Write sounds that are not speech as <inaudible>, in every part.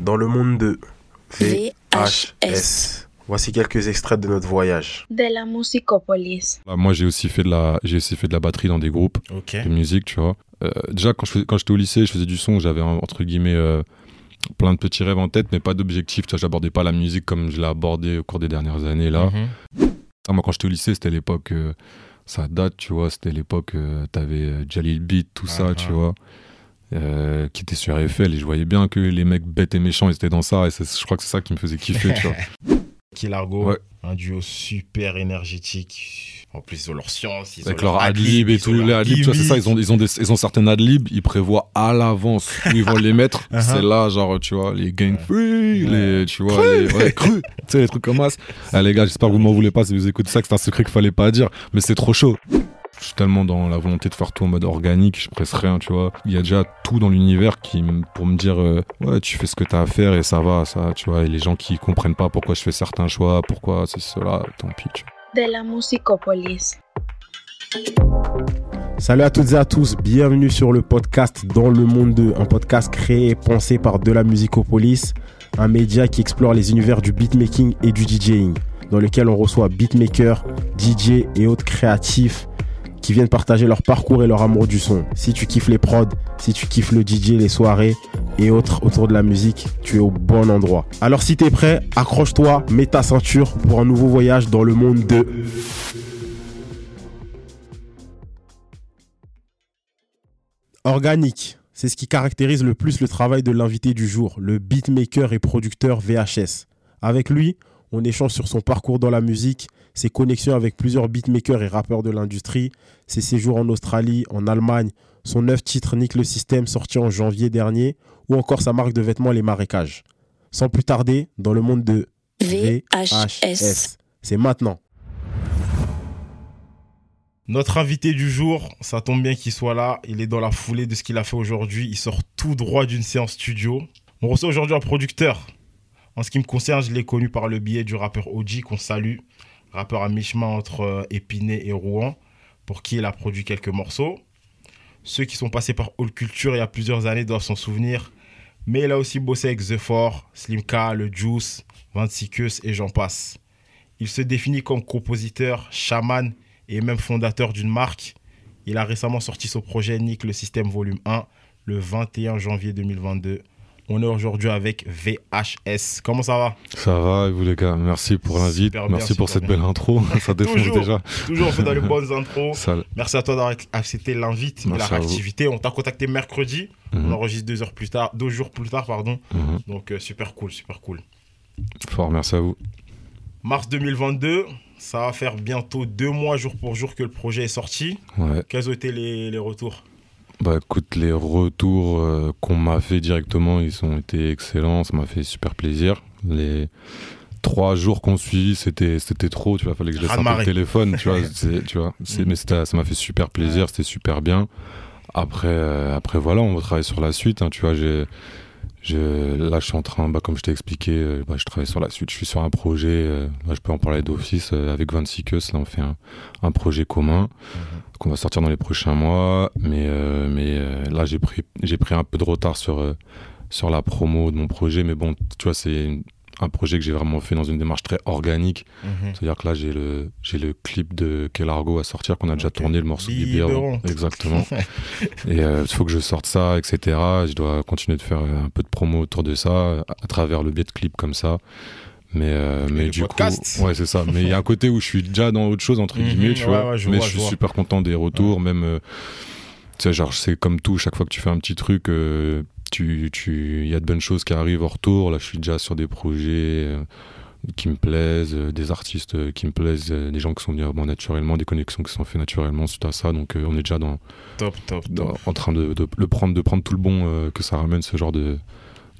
dans le monde de VHS. Voici quelques extraits de notre voyage. De la musicopolis. Bah, moi, j'ai aussi fait de la, j'ai aussi fait de la batterie dans des groupes Ok. de musique, tu vois. Euh, déjà, quand je fais- quand j'étais au lycée, je faisais du son, j'avais entre guillemets euh, plein de petits rêves en tête, mais pas d'objectif. Tu vois, j'abordais pas la musique comme je l'ai abordé au cours des dernières années là. Mhm. Ah, moi, quand j'étais au lycée, c'était l'époque, euh, ça date, tu vois, c'était l'époque, euh, t'avais euh, Jalil Beat, tout ça, Ah, tu ah. vois, euh, qui était sur RFL, et je voyais bien que les mecs bêtes et méchants, ils étaient dans ça, et je crois que c'est ça qui me faisait kiffer, tu vois. <laughs> Kilargo, Ouais. un duo super énergétique. En plus, ils ont leur science, ils Avec ont leur adlib et tout, les leur adlibs, tu vois, c'est ça, ils ont, ils, ont des- ils ont certaines adlibs, ils prévoient à l'avance où ils vont les mettre. <laughs> Uh-huh. C'est là, genre, tu vois, les gang free, Ouais. les, tu vois, les ouais, cru, tu sais, les trucs comme ça. <laughs> Ah, les gars, j'espère que vous m'en voulez pas si vous écoutez ça, que c'est un secret qu'il fallait pas dire, mais c'est trop chaud. Je suis tellement dans la volonté de faire tout en mode organique, je presse rien, tu vois. Il y a déjà tout dans l'univers qui, pour me dire, euh, ouais, tu fais ce que t'as à faire et ça va, ça, tu vois. Et les gens qui comprennent pas pourquoi je fais certains choix, pourquoi c'est cela, tant pis, tu vois. De la musicopolis. Salut à toutes et à tous, bienvenue sur le podcast Dans le monde 2, un podcast créé et pensé par De la Musicopolis, un média qui explore les univers du beatmaking et du DJing, dans lequel on reçoit beatmakers, DJ et autres créatifs qui viennent partager leur parcours et leur amour du son. Si tu kiffes les prods, si tu kiffes le DJ, les soirées et autres autour de la musique, tu es au bon endroit. Alors si t'es prêt, accroche-toi, mets ta ceinture pour un nouveau voyage dans le monde de... Organique, c'est ce qui caractérise le plus le travail de l'invité du jour, le beatmaker et producteur VHS. Avec lui, on échange sur son parcours dans la musique, ses connexions avec plusieurs beatmakers et rappeurs de l'industrie, ses séjours en Australie, en Allemagne, son neuf titre Nick le Système sorti en janvier dernier, ou encore sa marque de vêtements Les Marécages. Sans plus tarder, dans le monde de VHS. C'est maintenant. Notre invité du jour, ça tombe bien qu'il soit là. Il est dans la foulée de ce qu'il a fait aujourd'hui. Il sort tout droit d'une séance studio. On reçoit aujourd'hui un producteur. En ce qui me concerne, je l'ai connu par le biais du rappeur OG qu'on salue. Rappeur à mi-chemin entre euh, Épinay et Rouen, pour qui il a produit quelques morceaux. Ceux qui sont passés par All Culture il y a plusieurs années doivent s'en souvenir. Mais il a aussi bossé avec The Four, Slimka, Le Juice, 26 Keus et j'en passe. Il se définit comme compositeur, chaman et même fondateur d'une marque. Il a récemment sorti son projet Nick le Système Volume 1 le 21 janvier 2022. On est aujourd'hui avec VHS. Comment ça va? Ça va, et vous les gars, merci pour l'invite, merci pour cette bien. belle intro, <laughs> ça défonce Toujours. déjà. Toujours on fait dans les bonnes <laughs> intros. Ça, Merci à toi d'avoir accepté l'invite et la réactivité. On t'a contacté mercredi. On mhm, enregistre deux heures plus tard, deux jours plus tard, pardon. mhm. Donc euh, super cool, super cool. Fort, merci à vous. Mars 2022, ça va faire bientôt deux mois jour pour jour que le projet est sorti. Ouais. Quels ont été les, les retours? Bah écoute, les retours euh, qu'on m'a fait directement, ils ont été excellents, ça m'a fait super plaisir. Les trois jours qu'on suivi, c'était c'était trop, tu vois, fallait que je laisse un peu le téléphone, tu vois, <laughs> tu vois. Mm. Mais ça m'a fait super plaisir, c'était super bien. Après, euh, après voilà, on va travailler sur la suite, hein, tu vois, j'ai... Je, là, je suis en train, bah, comme je t'ai expliqué, euh, bah, je travaille sur la suite. Je suis sur un projet, euh, là, je peux en parler d'office, euh, avec 26 Keus. Là, on fait un, un projet commun qu'on va sortir dans les prochains mois. Mais, euh, mais euh, là, j'ai pris, j'ai pris un peu de retard sur, euh, sur la promo de mon projet. Mais bon, tu vois, c'est un projet que j'ai vraiment fait dans une démarche très organique. C'est-à-dire que là, j'ai le, j'ai le clip de Kelargo à sortir, qu'on a déjà tourné, le morceau. Biberon. Exactement. <laughs> Et euh, il faut que je sorte ça, etc. Je dois continuer de faire euh, un peu de promo autour de ça, à travers le biais de clips comme ça. Mais, euh, mais du podcast. coup, ouais, c'est ça. Mais il y a un côté où je suis déjà dans autre chose, entre Mhm, guillemets, tu ouais, vois. ouais, je mais vois, je je suis vois. super content des retours, même. euh, tu sais, genre, c'est comme tout, chaque fois que tu fais un petit truc, euh, tu, tu, il y a de bonnes choses qui arrivent en retour. Là, je suis déjà sur des projets euh, qui me plaisent, euh, des artistes euh, qui me plaisent, des gens qui sont venus naturellement, des connexions qui sont faites naturellement suite à ça. Donc, on est déjà dans, Top, top, dans- top. en train de, prendre, de prendre tout le bon que ça ramène ce genre de,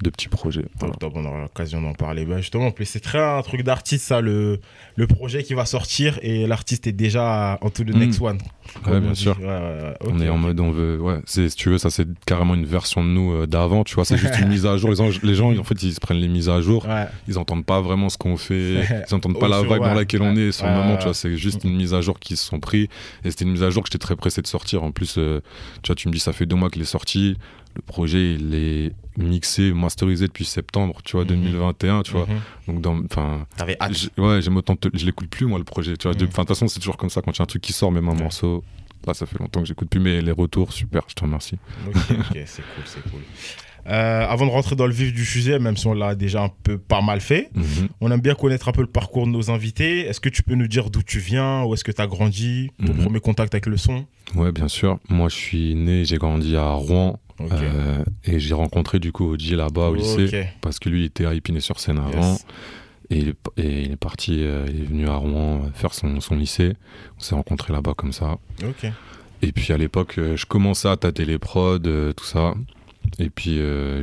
de petits projets. Voilà. Top, top, on aura l'occasion d'en parler. Bah, justement, en plus, c'est très un truc d'artiste, ça, le, le projet qui va sortir et l'artiste est déjà on to the Mm. next one. Ouais, bien sûr. Ouais, ouais, ouais. On est en mode, on veut, ouais, c'est, si tu veux, ça c'est carrément une version de nous euh, d'avant, tu vois, c'est juste une mise à jour. Les, gens- les gens, en fait, ils se prennent les mises à jour, ils entendent pas vraiment ce qu'on fait, <laughs> ils entendent pas la ouais, dans laquelle on est sur le moment, tu vois, c'est juste une mise à jour qui se sont pris, et c'était une mise à jour que j'étais très pressé de sortir. En plus, euh, tu vois, tu me dis, ça fait deux mois qu'il est sorti, le projet, il est mixé, masterisé depuis septembre, tu vois, 2021, tu vois. Mhm. Donc, dans, enfin, ouais, j'aime autant, te- je l'écoute plus, moi, le projet, tu vois. De Mhm. de toute façon, c'est toujours comme ça, quand il y a un truc qui sort, même un Ouais. morceau, là, ça fait longtemps que j'écoute plus, mais les retours, super, je te remercie. Ok, c'est cool, c'est cool. Euh, avant de rentrer dans le vif du sujet, même si on l'a déjà un peu pas mal fait, Mhm. on aime bien connaître un peu le parcours de nos invités. Est-ce que tu peux nous dire d'où tu viens, où est-ce que tu as grandi, ton Mhm. premier contact avec le son? Ouais, bien sûr. Moi, je suis né, j'ai grandi à Rouen, Euh, et j'ai rencontré, du coup, Oji là-bas au lycée, parce que lui, il était à Épinay-sur-Seine avant. Yes. Et il, est, et il est parti, euh, il est venu à Rouen faire son, son lycée. On s'est rencontrés là-bas comme ça. Et puis à l'époque, euh, je commençais à tâter les prods, euh, tout ça. Et puis euh,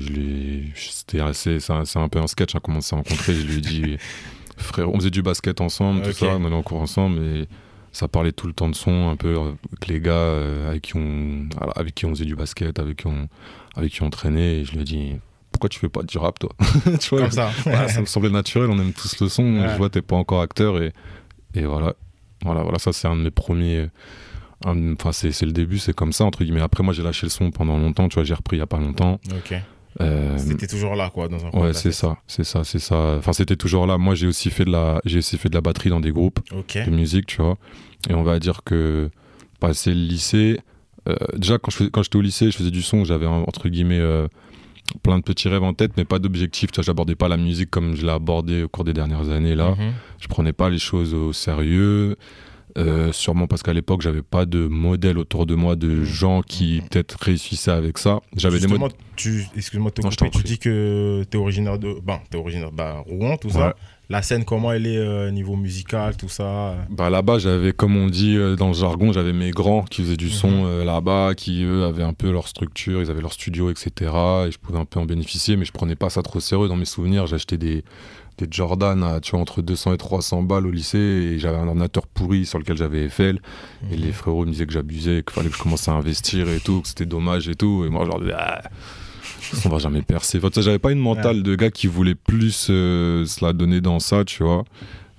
c'était assez, c'est un, peu un sketch. hein, comment on s'est rencontrés. Je lui ai dit, <laughs> frère, on faisait du basket ensemble, tout ça, on allait en cours ensemble. Et ça parlait tout le temps de son, un peu euh, avec les gars euh, avec qui on, avec qui on faisait du basket, avec qui on, avec qui on traînait. Et je lui ai dit, pourquoi tu fais pas du rap, toi <laughs> Tu vois, Comme ça. <laughs> voilà, ça me semblait naturel, on aime tous le son. Ouais. Je vois, t'es pas encore acteur et, et voilà. Voilà, voilà, ça c'est un de mes premiers. Enfin, c'est c'est le début, c'est comme ça, entre guillemets. Après, moi j'ai lâché le son pendant longtemps, tu vois, j'ai repris il y a pas longtemps. Ok. Euh, C'était toujours là, quoi, dans un ouais, c'est ça, c'est ça, c'est ça. Enfin, c'était toujours là. Moi j'ai aussi fait de la, j'ai aussi fait de la batterie dans des groupes de musique, tu vois. Et on va dire que passer le lycée, euh, déjà quand je fais- quand j'étais au lycée, je faisais du son, j'avais entre guillemets euh, plein de petits rêves en tête, mais pas d'objectif. Tu vois, j'abordais pas la musique comme je l'ai abordé au cours des dernières années là. Mhm. Je prenais pas les choses au sérieux. Euh, sûrement parce qu'à l'époque j'avais pas de modèle autour de moi de gens qui peut-être réussissaient avec ça. J'avais des tu, excuse-moi de te tu dis que t'es originaire de, ben, t'es originaire, bah, Rouen, tout Ouais. ça. La scène, comment elle est euh, niveau musical, tout ça? Bah là-bas, j'avais, comme on dit euh, dans le jargon, j'avais mes grands qui faisaient du son Mhm. euh, là-bas, qui eux avaient un peu leur structure, ils avaient leur studio, etc. Et je pouvais un peu en bénéficier, mais je prenais pas ça trop sérieux. Dans mes souvenirs, j'achetais des, des Jordan à, tu vois, entre 200 et 300 balles au lycée, et j'avais un ordinateur pourri sur lequel j'avais Eiffel. Et Mhm. les frérots me disaient que j'abusais, qu'il fallait que je commence à investir et tout, que c'était dommage et tout. Et moi, je leur disais, ah, on va jamais percer. Enfin, j'avais pas une mentale de gars qui voulait plus euh, se la donner dans ça, tu vois.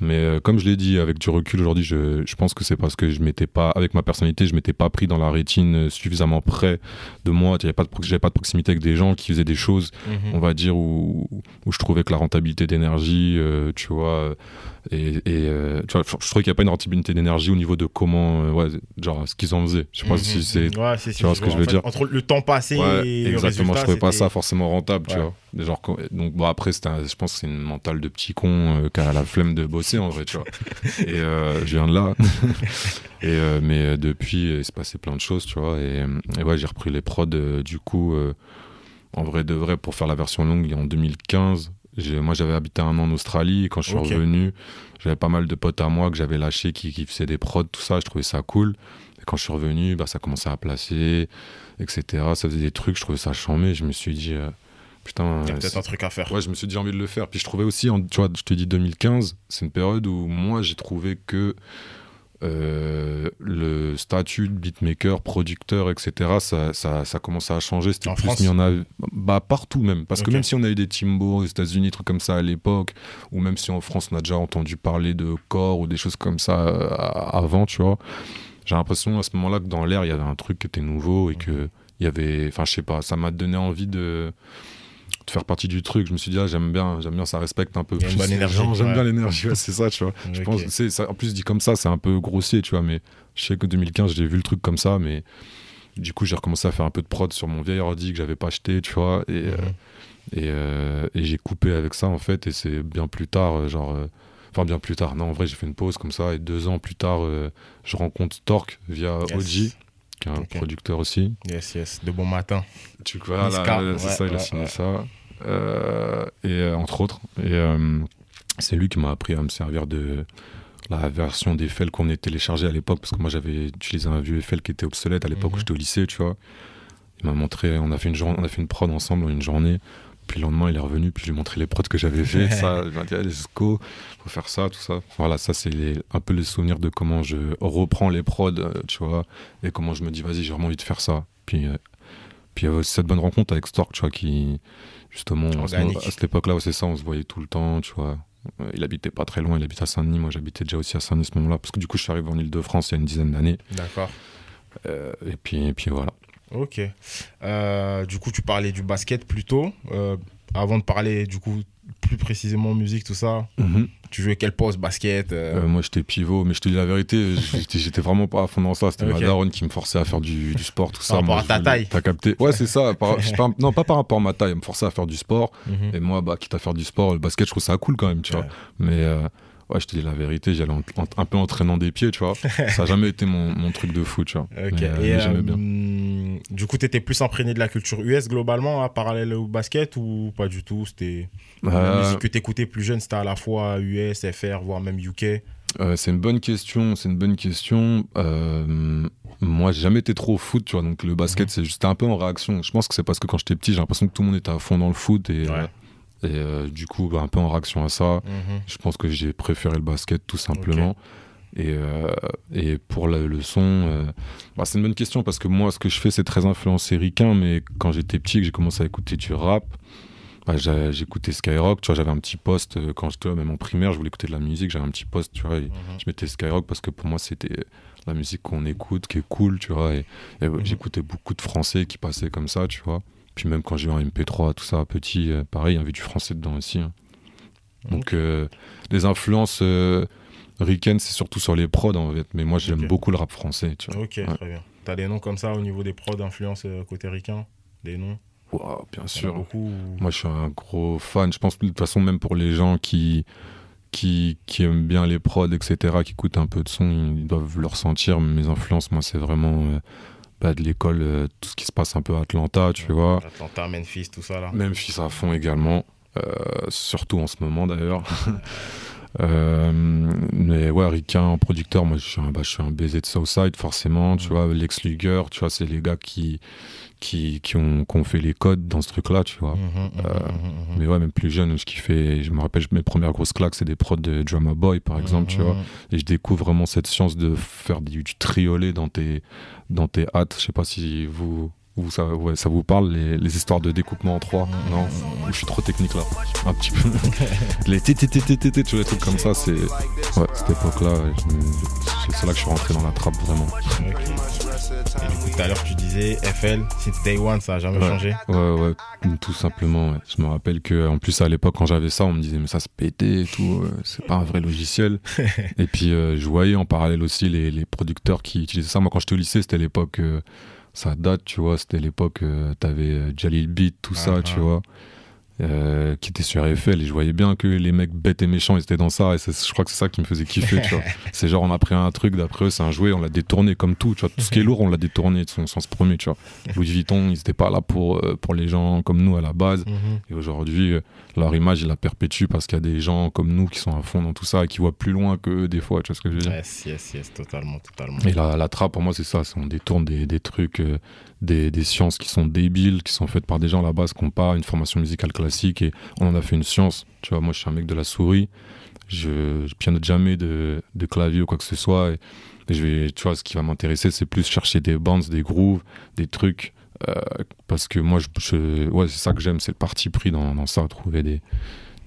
Mais euh, comme je l'ai dit, avec du recul aujourd'hui, je, je pense que c'est parce que je m'étais pas, avec ma personnalité, je m'étais pas pris dans la rétine euh, suffisamment près de moi. J'avais pas de, j'avais pas de proximité avec des gens qui faisaient des choses Mhm. on va dire, où, où je trouvais que la rentabilité d'énergie, euh, tu vois, et, et, euh, tu vois, je je trouvais qu'il n'y a pas une rentabilité d'énergie au niveau de comment, euh, ouais, genre, ce qu'ils en faisaient. Je sais pas Mhm. si c'est. Ouais, c'est- tu vois ce que je veux fait, dire. Entre le temps passé Ouais, et le exactement, résultat, je trouvais pas ça forcément rentable, tu vois. Genre, donc, bon, après, c'était un- je pense que c'est une mentale de petit con euh, qui a la flemme de bosser, en vrai, tu vois. <laughs> et euh, je viens de là. <laughs> et, mais depuis, il s'est passé plein de choses, tu vois. Et, et ouais, j'ai repris les prods, du coup, en vrai de vrai, pour faire la version longue, en 2015. Moi, j'avais habité un an en Australie. Et quand je suis revenu, j'avais pas mal de potes à moi que j'avais lâchés qui, qui faisaient des prods, tout ça. Je trouvais ça cool. Et quand je suis revenu, bah, ça commençait à placer, etc. Ça faisait des trucs, je trouvais ça chambé. Je me suis dit, euh, putain. Il y a peut-être un truc à faire. Ouais, je me suis dit j'ai envie de le faire. Puis je trouvais aussi, en- tu vois, je te dis 2015, c'est une période où moi j'ai trouvé que euh, le statut de beatmaker, producteur, etc., ça, ça, ça commençait à changer. C'était plus France mis en av- bah, partout même. Parce que même si on a eu des Timbo aux États-Unis, trucs comme ça à l'époque, ou même si en France on a déjà entendu parler de corps ou des choses comme ça euh, avant, tu vois, j'ai l'impression à ce moment-là que dans l'air il y avait un truc qui était nouveau et que il y avait, enfin je sais pas, ça m'a donné envie de de faire partie du truc. Je me suis dit, ah, j'aime bien, j'aime bien, ça respecte un peu Il y a une plus bonne les énergie, gens. J'aime ouais. bien l'énergie, ouais, c'est ça, tu vois. <laughs> Je pense, c'est, ça, en plus, dit comme ça, c'est un peu grossier, tu vois, mais je sais que 2015, j'ai vu le truc comme ça, mais du coup, j'ai recommencé à faire un peu de prod sur mon vieil ordi que j'avais pas acheté, tu vois, et, euh, Mhm. et, euh, et j'ai coupé avec ça, en fait, et c'est bien plus tard, euh, genre. Enfin, bien plus tard. Non, en vrai, j'ai fait une pause comme ça, et deux ans plus tard, je rencontre Torque via Yes. OG, qui est un producteur aussi. Yes, yes. De bon matin. Tu vois, c'est ouais, ça, il a signé ça. Euh, et euh, entre autres. Et euh, c'est lui qui m'a appris à me servir de la version d'Eiffel qu'on avait téléchargée à l'époque, parce que moi j'avais utilisé un vieux Eiffel qui était obsolète à l'époque Mhm. où j'étais au lycée, tu vois. Il m'a montré, on a fait une journée, on a fait une prod ensemble en une journée. Puis le lendemain, il est revenu, puis je lui ai montré les prods que j'avais fait. ça, il m'a dit, allez, let's go, faut faire ça, tout ça. Voilà, ça, c'est les- un peu les souvenirs de comment je reprends les prods, euh, tu vois, et comment je me dis, vas-y, j'ai vraiment envie de faire ça. Puis, euh, puis il y avait aussi cette bonne rencontre avec Stork, tu vois, qui, justement, à ce- Organique. à cette époque-là, ouais, c'est ça, on se voyait tout le temps, tu vois. Euh, Il habitait pas très loin, il habitait à Saint-Denis, moi j'habitais déjà aussi à Saint-Denis à ce moment-là, parce que du coup, je suis arrivé en Ile-de-France il y a une dizaine d'années. D'accord. Euh, et, puis, et puis voilà. Ok. Euh, du coup, tu parlais du basket plutôt. Euh, avant de parler, du coup, plus précisément musique, tout ça, Mhm. tu jouais quel poste Basket euh, Euh, moi, j'étais pivot, mais je te dis la vérité, j'étais vraiment pas à fond dans ça. C'était Ok. ma daronne qui me forçait à faire du, du sport, tout ça. rapport Moi, à ta voulais- taille. T'as capté? Ouais, c'est ça. par- <laughs> pas- non, pas par rapport à ma taille. Elle me forçait à faire du sport. mhm. Et moi, bah, quitte à faire du sport, le basket, je trouve ça cool quand même, tu vois. Mais ouais, je te dis la vérité, j'allais en- en- un peu entraînant des pieds, tu vois. <laughs> ça a jamais été mon, mon truc de foot, tu vois. Mais, euh, Et mais j'aimais euh, bien. du coup, tu étais plus imprégné de la culture US globalement, à parallèle au basket ou pas du tout? C'était la Euh, musique que tu écoutais plus jeune, c'était à la fois US, FR, voire même UK. Euh, c'est une bonne question, c'est une bonne question. Euh, moi, j'ai jamais été trop au foot, tu vois, donc le basket, Mhm. c'est juste un peu en réaction. Je pense que c'est parce que quand j'étais petit, j'ai l'impression que tout le monde était à fond dans le foot et, Ouais. euh, et euh, du coup, bah, un peu en réaction à ça, Mhm. je pense que j'ai préféré le basket tout simplement. Et, euh, et pour le, le son, euh, bah, c'est une bonne question parce que moi, ce que je fais, c'est très influencé ricain, mais quand j'étais petit, que j'ai commencé à écouter du rap, bah, j'écoutais Skyrock, tu vois, j'avais un petit poste quand j'étais même en primaire, je voulais écouter de la musique, j'avais un petit poste, tu vois, et Mhm. je mettais Skyrock parce que pour moi, c'était la musique qu'on écoute, qui est cool, tu vois, et, et Mhm. j'écoutais beaucoup de français qui passaient comme ça, tu vois. Puis même quand j'ai eu un MP3, tout ça, petit, euh, pareil, il y avait du français dedans aussi. hein. Donc, euh, les influences euh, ricaines, c'est surtout sur les prods, en fait. Mais moi, j'aime beaucoup le rap français, tu vois. Ok, Ouais. très bien. T'as des noms comme ça au niveau des prods d'influence euh, côté ricain? Des noms? Ouah, bien sûr. beaucoup ou- Moi, je suis un gros fan. Je pense que de toute façon, même pour les gens qui, qui, qui aiment bien les prods, etc., qui écoutent un peu de son, ils doivent le ressentir. Mes influences, moi, c'est vraiment euh, bah, de l'école, euh, tout ce qui se passe un peu à Atlanta, tu vois. Atlanta, Memphis, tout ça là. Memphis à fond également, euh, surtout en ce moment d'ailleurs. <laughs> Euh, mais ouais, Ricain en producteur, moi je suis un, bah, je suis un baiser de Southside forcément, tu vois, Lex Luger, tu vois, c'est les gars qui, qui, qui, ont, qui ont fait les codes dans ce truc-là, tu vois. Mhm, mhm, Euh, mhm. Mais ouais, même plus jeune, ce qui fait, je me rappelle, mes premières grosses claques, c'est des prods de Drama Boy par exemple, tu vois. Et je découvre vraiment cette science de faire du, du triolet dans tes, dans tes hâtes. Je sais pas si vous, vous ça, ouais, ça vous parle, les, les histoires de découpement en trois. Non, je suis trop technique là. Un petit peu. <laughs> les tététététété, tu vois, les trucs comme ça, c'est. Ouais, cette époque-là, c'est là que je suis rentré dans la trappe vraiment. Et du coup, tout à l'heure, tu disais FL, since day one, ça a jamais Ouais. changé. Ouais, ouais, tout simplement. ouais. Je me rappelle que, en plus, à l'époque, quand j'avais ça, on me disait, mais ça se pétait et tout, euh, c'est pas un vrai logiciel. <laughs> et puis, euh, je voyais en parallèle aussi les, les producteurs qui utilisaient ça. Moi, quand j'étais au lycée, c'était l'époque, euh, ça date, tu vois, c'était l'époque, euh, t'avais euh, Jalil Beat, tout ça, Ah, tu ah. vois. Euh, qui était sur FL et je voyais bien que les mecs bêtes et méchants ils étaient dans ça et je crois que c'est ça qui me faisait kiffer tu vois <laughs> c'est genre on a pris un truc d'après eux c'est un jouet on l'a détourné comme tout tu vois tout ce qui est lourd on l'a détourné de son sens premier tu vois Louis Vuitton ils étaient pas là pour euh, pour les gens comme nous à la base Mhm. et aujourd'hui euh, leur image ils la perpétuent parce qu'il y a des gens comme nous qui sont à fond dans tout ça et qui voient plus loin que eux des fois tu vois ce que je veux dire Yes, yes, yes, totalement, totalement. et la, la trappe, pour moi, c'est ça. On détourne des, des trucs, euh, des, sciences qui sont débiles, qui sont faites par des gens à la base qui n'ont pas une formation musicale classique. Et on en a fait une science. Tu vois, moi, je suis un mec de la souris. Je, je pianote jamais de, de clavier ou quoi que ce soit. Et, je vais, tu vois, ce qui va m'intéresser, c'est plus chercher des bands, des grooves, des trucs. euh, parce que moi, je, je- ouais, c'est ça que j'aime, c'est le parti pris dans, dans ça, trouver des,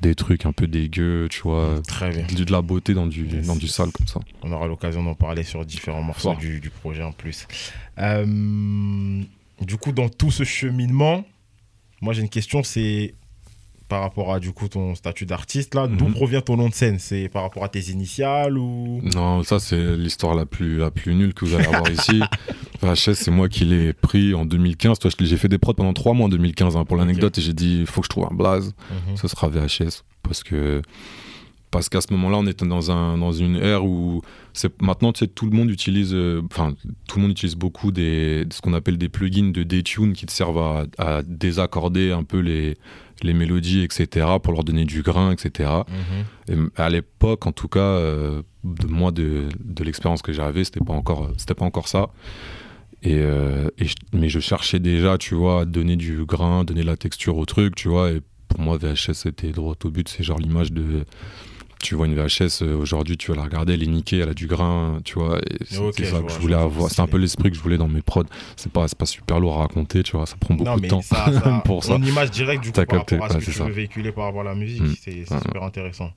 des trucs un peu dégueux, tu vois. Très bien. De, de la beauté dans du, Yes, dans du sale comme ça. On aura l'occasion d'en parler sur différents morceaux du projet en plus. Euh, du coup, dans tout ce cheminement, moi j'ai une question, c'est par rapport à du coup ton statut d'artiste là, d'où Mhm. provient ton nom de scène? C'est par rapport à tes initiales ou? Non, ça c'est l'histoire la plus, la plus nulle que vous allez avoir <laughs> ici. VHS, c'est moi qui l'ai pris en 2015. Toi, j'ai fait des prods pendant trois mois en 2015 hein, pour l'anecdote et j'ai dit il faut que je trouve un blaze. Mhm. Ce sera VHS parce que parce qu'à ce moment-là, on était dans un dans une ère où maintenant tu sais tout le monde utilise euh, enfin tout le monde utilise beaucoup des ce qu'on appelle des plugins de detune qui te servent à, à désaccorder un peu les les mélodies etc pour leur donner du grain etc. Mhm. Et à l'époque, en tout cas, euh, de moi, de, de l'expérience que j'avais, c'était pas encore, c'était pas encore ça. Et, euh, et je- mais je cherchais déjà, tu vois, à donner du grain, donner la texture au truc, tu vois. Et pour moi, VHS, c'était droit au but. C'est genre l'image de. tu vois une VHS euh, aujourd'hui, tu vas la regarder, elle est niquée, elle a du grain, tu vois. C'est okay, ça que je voulais avoir. C'est un peu l'esprit que je voulais dans mes prods. C'est pas, pas super lourd à raconter, tu vois. Ça prend beaucoup de temps ça, ça, <laughs> pour ça. Une image directe du coup, par rapport à ce que tu veux véhiculer par rapport à la musique, mm. c'est super intéressant.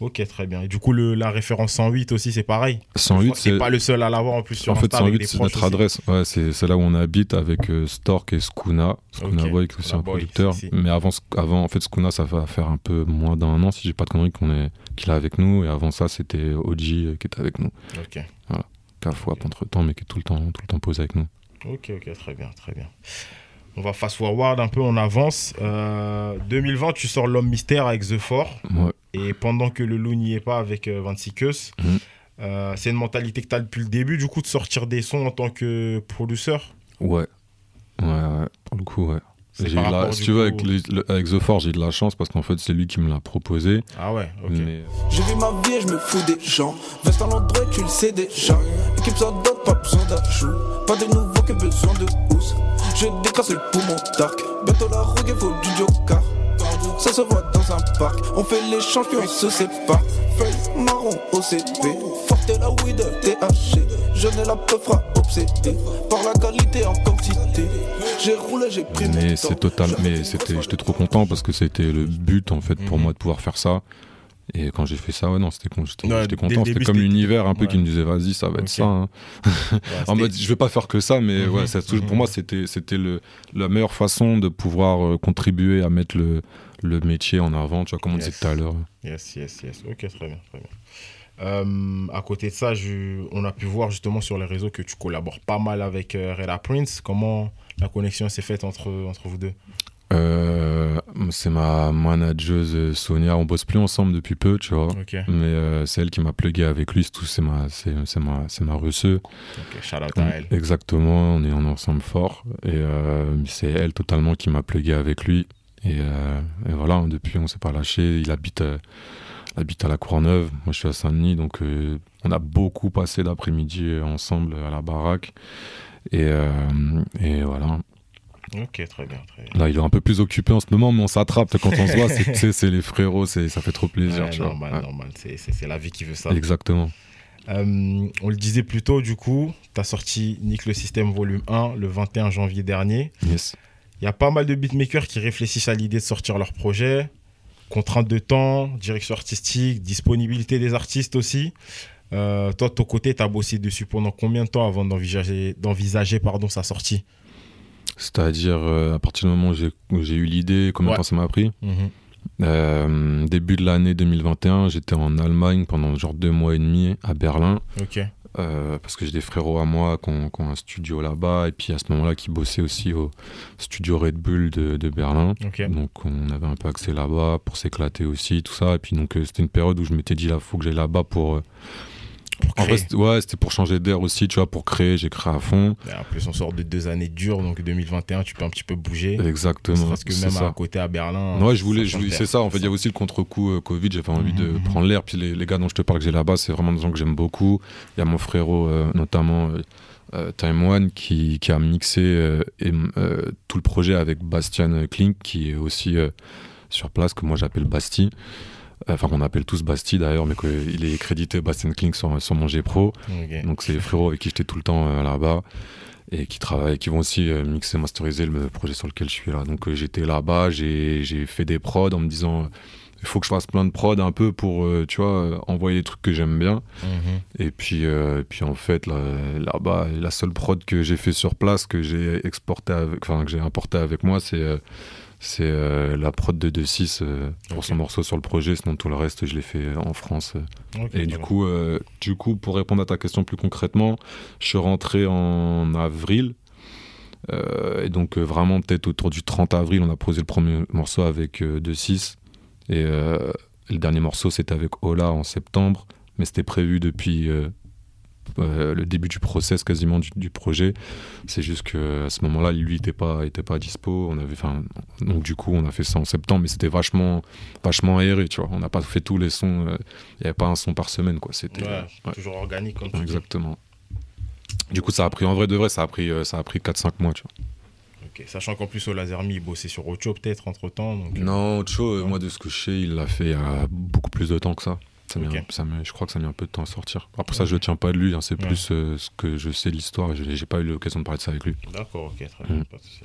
Ok, très bien. Et du coup, le, la référence 108 aussi, c'est pareil 108, c'est pas le seul à l'avoir en plus sur En fait, 108, c'est notre adresse. Ouais, c'est là où on habite avec euh, Stork et Skuna. Skuna Boy, qui est aussi un producteur. Mais avant, avant, en fait, Skuna, ça va faire un peu moins d'un an, si j'ai pas de conneries, qu'on est qu'il est avec nous. Et avant ça, c'était Oji euh, qui était avec nous. Ok. Voilà. Cafouap okay. entre temps, mais qui est tout le temps, tout le temps posé avec nous. Ok, ok, très bien, très bien. On va fast forward un peu, on avance. 2020, euh, tu sors L'Homme Mystère avec The Four. Ouais. Et pendant que le loup n'y est pas avec euh, 26 Keus, Mhm. euh, c'est une mentalité que tu as depuis le début, du coup, de sortir des sons en tant que producteur. Ouais. Ouais, ouais. Pour le coup, ouais. J'ai la- si tu veux, coup- avec, les- le- avec The Force, j'ai de la chance parce qu'en fait, c'est lui qui me l'a proposé. Ah ouais, ok. Mais Je vis ma vie et je me fous des gens. Veste à l'endroit, tu le sais déjà. Équipe ça donne pas besoin d'ajout. Pas de nouveau que besoin de housse. Je décrasse le poumon dark. Bientôt la rogue faut du joker. Ça se voit dans un parc. On fait les champions, on se sépare. Feuille marron au CV. Forte la weed THC. Je ne la peu fera obsédé par la qualité en quantité. J'ai roulé, j'ai pris mais c'est total. Mais c'était, j'étais trop content parce que c'était le but en fait pour Mhm. moi de pouvoir faire ça. Et quand j'ai fait ça, ouais, non, c'était con- j'étais, Ouais, content. début, C'était comme c'était- l'univers un peu qui me disait, vas-y, ça va être ça. hein. Ouais, <laughs> En mode, je vais pas faire que ça, mais Mhm, ouais, ça, mhm. pour moi, c'était, c'était le, la meilleure façon de pouvoir euh, contribuer à mettre le, le métier en avant, tu vois, comme on disait tout à l'heure. Yes, yes, yes. Ok, très bien, très bien. Euh, à côté de ça, je- on a pu voir justement sur les réseaux que tu collabores pas mal avec euh, Reda Prince. Comment la connexion s'est faite entre, entre vous deux? Euh, c'est ma manageuse euh, Sonia, on bosse plus ensemble depuis peu, tu vois. Ok, Mais c'est elle qui m'a plugué avec lui, c'est ma, c'est, ma, c'est ma russeuse. shout out à elle. Exactement, on est en ensemble fort. Et c'est elle totalement qui m'a plugué avec lui. Et, euh, et voilà, depuis on s'est pas lâché. Il habite, euh, il habite à la Courneuve, moi je suis à Saint-Denis, donc euh, on a beaucoup passé d'après-midi ensemble à la baraque. Et, et voilà, Ok, très bien, très bien. là il est un peu plus occupé en ce moment, mais on s'attrape quand on se voit. <laughs> C'est, les frérots, ça fait trop plaisir. Ouais, tu vois. normal, Ouais, normal. C'est- la vie qui veut ça. Exactement. Euh, on le disait plus tôt, du coup, tu as sorti Nick le Système volume 1 le 21 janvier dernier. Yes. Il y a pas mal de beatmakers qui réfléchissent à l'idée de sortir leur projet. Contrainte de temps, direction artistique, disponibilité des artistes aussi. Euh, toi, de ton côté, tu as bossé dessus pendant combien de temps avant d'envisager, d'envisager pardon, sa sortie? C'est-à-dire, euh, à partir du moment où j'ai, où j'ai eu l'idée, combien de Ouais. temps ça m'a pris? Euh, début de l'année 2021, j'étais en Allemagne pendant genre deux mois et demi à Berlin. Euh, parce que j'ai des frérots à moi qui ont, qui ont un studio là-bas, et puis à ce moment-là qui bossaient aussi au studio Red Bull de, de Berlin. Donc on avait un peu accès là-bas pour s'éclater aussi, tout ça. Et puis donc euh, c'était une période où je m'étais dit là, faut que j'aille là-bas pour... Pour En vrai, c'était- ouais, c'était pour changer d'air aussi, tu vois, pour créer, j'ai créé à fond. En plus, on sort de deux années dures, donc 2021, tu peux un petit peu bouger. Exactement. Parce que c'est même ça. à côté à Berlin. Ouais, je voulais, c'est ça. En fait, il y a aussi le contre-coup euh, Covid. J'avais envie de Mhm. prendre l'air. Puis les, les gars dont je te parle que j'ai là-bas, c'est vraiment des gens que j'aime beaucoup. Il y a mon frérot, euh, notamment euh, euh, Time One, qui, qui a mixé euh, et, euh, tout le projet avec Bastian Klink, qui est aussi euh, sur place, que moi j'appelle Basti. Enfin, qu'on appelle tous Basti d'ailleurs, mais qu'il est crédité Bastian Klink sur, sur mon G Pro. Donc c'est les frérots avec qui j'étais tout le temps euh, là-bas et qui travaillent, qui vont aussi euh, mixer, masteriser le projet sur lequel je suis là. Donc euh, j'étais là-bas, j'ai fait des prods en me disant il faut que je fasse plein de prods un peu pour euh, tu vois euh, envoyer des trucs que j'aime bien. Mhm. Et puis euh, et puis en fait là- là-bas la seule prod que j'ai fait sur place que j'ai exporté avec, enfin que j'ai importé avec moi c'est euh, c'est euh, la prod de 2.6 euh, pour Ok. son morceau sur le projet, sinon tout le reste je l'ai fait en France. euh, et du coup, euh, du coup, pour répondre à ta question plus concrètement, je suis rentré en avril. Euh, et donc, euh, vraiment, peut-être autour du 30 avril, on a posé le premier morceau avec euh, 2-6. Et euh, le dernier morceau, c'était avec Ola en septembre. Mais c'était prévu depuis euh, euh, le début du process quasiment du, du projet. C'est juste qu'à ce moment-là, lui n'était pas, était pas dispo. On avait, 'fin, donc, du coup, on a fait ça en septembre. Mais c'était vachement, vachement aéré, tu vois. On n'a pas fait tous les sons. euh, Il n'y avait pas un son par semaine, quoi. C'était. Ouais, ouais. toujours organique comme tu dis. Exactement. Du coup, ça a pris, en vrai de vrai, ça a pris, euh, ça a pris 4-5 mois, tu vois. Sachant qu'en plus, au Lasermi, il bossait sur Ocho peut-être entre temps. Donc... Non, Ocho, euh, moi, de ce que je sais, il l'a fait il y a beaucoup plus de temps que ça. Ça met ça met- je crois que ça met un peu de temps à sortir. Après ça, je tiens pas de lui, hein, c'est Ouais. plus euh, ce que je sais de l'histoire. et J'ai j'ai pas eu l'occasion de parler de ça avec lui. D'accord, ok, très bien, Mm. pas de souci.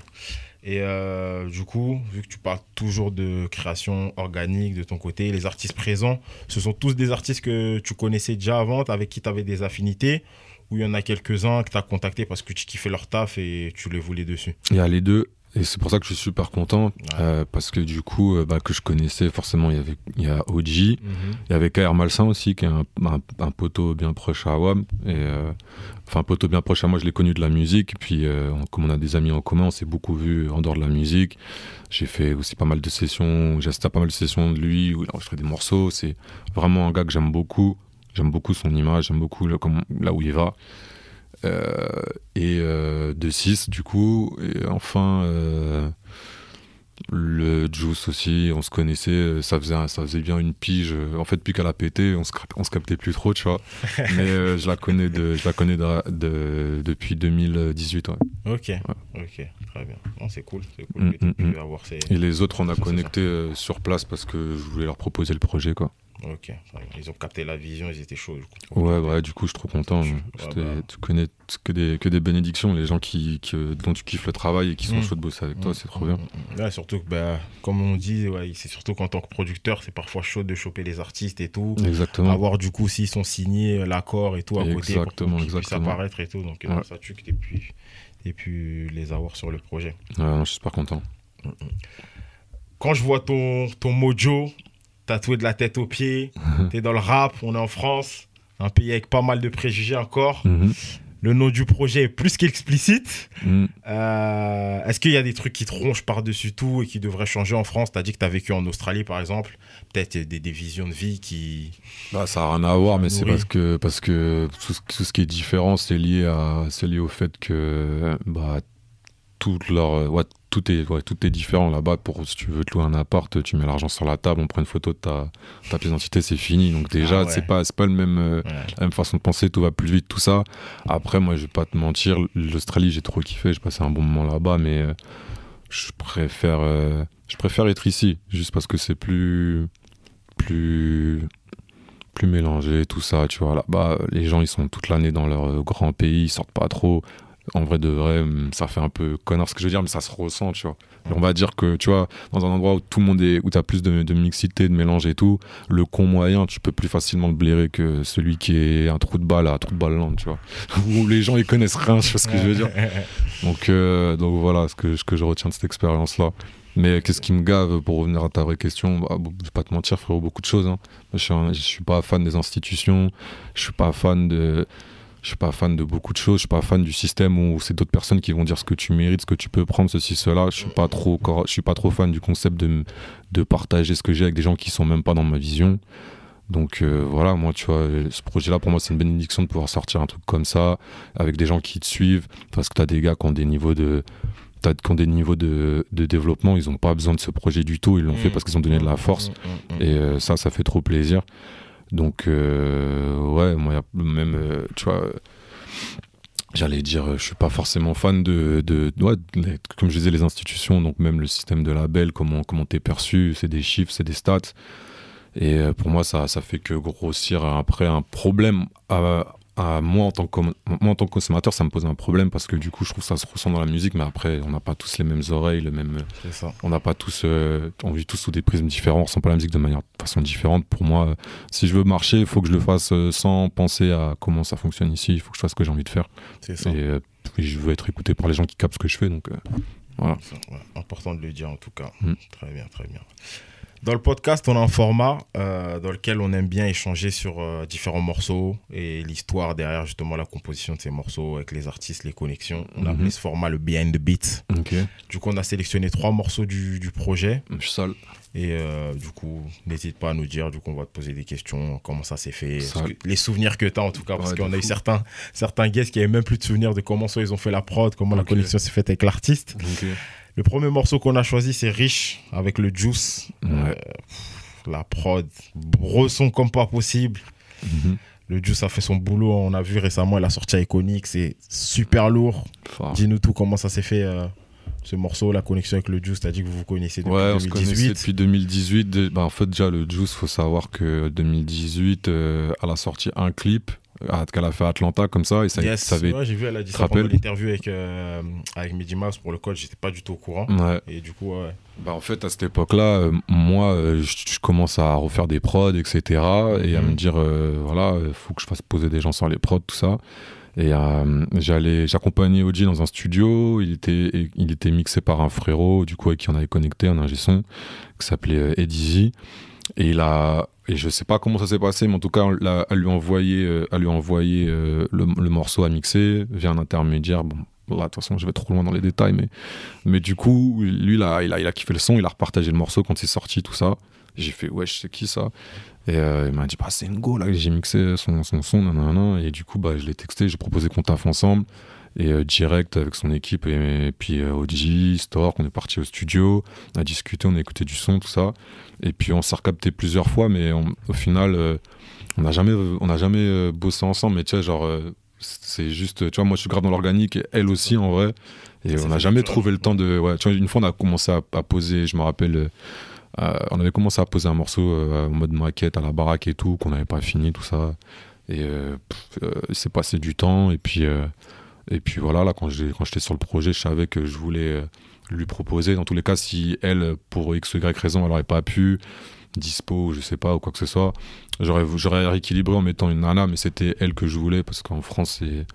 Et euh, du coup, vu que tu parles toujours de création organique de ton côté, les artistes présents, ce sont tous des artistes que tu connaissais déjà avant, avec qui tu avais des affinités, ou il y en a quelques-uns que tu as contactés parce que tu kiffais leur taf et tu les voulais dessus? Il y a les deux. Et c'est pour ça que je suis super content. Ouais. euh, parce que du coup, euh, bah, que je connaissais, forcément, il y avait il y a OG. Il y avait KR Malsain aussi, qui est un, un, un poteau bien proche à Awam. Et, euh, enfin, un poteau bien proche à moi, je l'ai connu de la musique. Et puis, comme on a des amis en commun, on s'est beaucoup vu en dehors de la musique. J'ai fait aussi pas mal de sessions. J'ai assisté à pas mal de sessions de lui où il enregistrait des morceaux. C'est vraiment un gars que j'aime beaucoup. J'aime beaucoup son image, j'aime beaucoup le- comme- là où il va. Euh, et euh, de 6 du coup. Et enfin, euh, le Juice aussi, on se connaissait, ça faisait, ça faisait bien une pige. En fait, depuis qu'elle a pété, on se, on se captait plus trop, tu vois. <laughs> Mais euh, je la connais, de, je la connais de- de- depuis 2018. ouais. Ok, ok, très bien. C'est cool, c'est cool Mm, que mm, mm. avoir ces... Et les autres, on a connecté sur place parce que je voulais leur proposer le projet, quoi. Ok, ils ont capté la vision, ils étaient chauds. du coup. Ouais, ouais, du coup, je suis trop content. C'était- bah. Tu connais que des, que des bénédictions, les gens qui, qui, euh, dont tu kiffes le travail et qui sont Mm. chauds de bosser avec toi, c'est trop Mm, bien. mm, mm. Ouais, surtout que, bah, comme on dit, ouais, c'est surtout qu'en tant que producteur, c'est parfois chaud de choper les artistes et tout. Exactement. Avoir du coup, s'ils sont signés, euh, l'accord et tout à côté Exactement, pour qu'ils puissent apparaître et tout. Donc, euh, Ouais. ça tue que tu pu, pu les avoir sur le projet. Ouais, non, je suis super content. Quand je vois ton, ton mojo tatoué de la tête aux pieds, t'es dans le rap, on est en France, un pays avec pas mal de préjugés encore. Mhm. Le nom du projet est plus qu'explicite. Mhm. Euh, Est-ce qu'il y a des trucs qui te rongent par-dessus tout et qui devraient changer en France? Tu as dit que tu as vécu en Australie, par exemple. Peut-être des, des visions de vie qui. Bah, ça n'a rien à voir, mais c'est parce que, parce que tout, ce, tout ce qui est différent, c'est lié, à, lié au fait que bah, tout, leur, ouais, tout, est, ouais, tout est différent là-bas. Pour, si tu veux te louer un appart, tu mets l'argent sur la table, on prend une photo de ta, ta pièce d'identité, c'est fini. Donc déjà, Ah ouais. c'est pas, c'est pas le même, euh, Ouais. la même façon de penser, tout va plus vite, tout ça. Après, moi, je vais pas te mentir, l'Australie, j'ai trop kiffé, j'ai passé un bon moment là-bas, mais euh, je préfère, euh, je préfère être ici, juste parce que c'est plus, plus, plus mélangé, tout ça, tu vois. Là-bas, les gens, ils sont toute l'année dans leur euh, grand pays, ils sortent pas trop. En vrai de vrai, hum, ça fait un peu connard ce que je veux dire, mais ça se ressent, tu vois. Et on va dire que, tu vois, dans un endroit où tout le monde est, où t'as plus de, de mixité, de mélange et tout, le con moyen, tu peux plus facilement le blairer que celui qui est un trou de balle à un trou de balle land, tu vois. <laughs> où les gens, ils connaissent rien, tu vois ce que je veux dire. <laughs> Donc, euh, donc voilà ce que, ce que je retiens de cette expérience-là. Mais qu'est-ce qui me gave, pour revenir à ta vraie question bah, Je vais pas te mentir, frérot, beaucoup de choses. hein. Je, suis un- je suis pas fan des institutions, je suis pas fan de. Je suis pas fan de beaucoup de choses, je suis pas fan du système où c'est d'autres personnes qui vont dire ce que tu mérites, ce que tu peux prendre, ceci, cela. Je suis pas trop, je suis pas trop fan du concept de, de partager ce que j'ai avec des gens qui sont même pas dans ma vision. Donc euh, voilà, moi, tu vois, ce projet-là, pour moi, c'est une bénédiction de pouvoir sortir un truc comme ça, avec des gens qui te suivent, parce que tu as des gars qui ont des niveaux de, qui ont des niveaux de, de développement, ils n'ont pas besoin de ce projet du tout, ils l'ont fait parce qu'ils ont donné de la force. Et euh, ça, ça fait trop plaisir. Donc, euh, ouais, moi, même, euh, tu vois, j'allais dire, je suis pas forcément fan de, de, comme je disais, les institutions, donc même le système de label, comment comment t'es perçu, c'est des chiffres, c'est des stats. Et euh, pour moi, ça, ça fait que grossir après un problème moi, en tant que, moi en tant que consommateur, ça me pose un problème parce que du coup, je trouve que ça se ressent dans la musique, mais après, on n'a pas tous les mêmes oreilles, le même, ça. on n'a pas tous, euh, on vit tous sous des prismes différents, on ressent pas la musique de manière, de façon différente. Pour moi, euh, si je veux marcher, il faut que je le fasse euh, sans penser à comment ça fonctionne ici. Il faut que je fasse ce que j'ai envie de faire. C'est ça. Et euh, je veux être écouté par les gens qui captent ce que je fais. Donc, euh, voilà. Ça, ouais. Important de le dire en tout cas. Mm. Très bien, très bien. Dans le podcast, on a un format euh, dans lequel on aime bien échanger sur euh, différents morceaux et l'histoire derrière justement la composition de ces morceaux avec les artistes, les connexions. On a Mhm. appelé ce format le Behind the Beat. Ok. Du coup, on a sélectionné trois morceaux du, du projet Je suis sale. et euh, du coup, n'hésite pas à nous dire. Du coup, on va te poser des questions, comment ça s'est fait, que- les souvenirs que tu as en tout cas, parce Ouais, qu'on a eu certains, certains guests qui avaient même plus de souvenirs de comment ça, ils ont fait la prod, comment la connexion s'est faite avec l'artiste. Le premier morceau qu'on a choisi, c'est Riche avec le Juice. Ouais. Euh, pff, la prod, bresson comme pas possible. Mhm. Le Juice a fait son boulot. On a vu récemment la sortie iconique. C'est super lourd. Dis-nous tout comment ça s'est fait euh, ce morceau, la connexion avec le Juice, t'as dit que vous vous connaissez depuis Ouais, on 2018. se connaissait depuis 2018. De- bah, en fait, déjà, le Juice, faut savoir que 2018, euh, elle a sorti un clip qu'elle a fait à Atlanta comme ça. Et ça, Yes, ça avait. ouais, j'ai vu, elle a dit ça pendant l'interview avec, euh, avec pour le code, j'étais pas du tout au courant. Ouais. Et du coup, ouais. Bah, en fait, à cette époque-là, euh, moi, euh, je, je commence à refaire des prods, etc. Et à Mhm. me dire, euh, voilà, il faut que je fasse poser des gens sur les prods, tout ça. Et euh, j'allais, j'accompagnais Oji dans un studio. Il était, il était mixé par un frérot, du coup, avec qui on avait connecté, un ingé son, qui s'appelait euh, Eddie Z. Et il a, et je sais pas comment ça s'est passé, mais en tout cas, elle lui a envoyé, euh, elle lui a envoyé euh, le, le morceau à mixer via un intermédiaire. Bon, là, de toute façon, je vais trop loin dans les détails, mais, mais du coup, lui, là, il a, il a kiffé le son, il a repartagé le morceau quand c'est sorti, tout ça. J'ai fait, ouais, je sais qui ça Et euh, il m'a dit, bah, c'est Ngo, là, j'ai mixé son, son son, nanana. Et du coup, bah, je l'ai texté, j'ai proposé qu'on taffe ensemble. Et euh, direct avec son équipe, et, puis euh, OG, Stork, on est parti au studio, on a discuté, on a écouté du son, tout ça. Et puis on s'est recapté plusieurs fois, mais on- au final, euh, on n'a jamais, on n'a jamais euh, bossé ensemble. Mais tu sais, genre, c'est juste, tu vois, moi je suis grave dans l'organique, elle aussi en vrai. Et on n'a jamais trouvé le temps de. Ouais, tu vois, une fois on a commencé à, à poser, je me rappelle, euh, on avait commencé à poser un morceau euh, en mode maquette à la baraque et tout, qu'on n'avait pas fini, tout ça. Et euh, s'est passé du temps, et puis, et puis voilà, là, quand j'ai- j'étais sur le projet, je savais que je voulais euh, lui proposer. Dans tous les cas, si elle, pour X ou Y raison, elle n'aurait pas pu, dispo, je sais pas, ou quoi que ce soit, j'aurais rééquilibré en mettant une nana, mais c'était elle que je voulais, parce qu'en France, c'est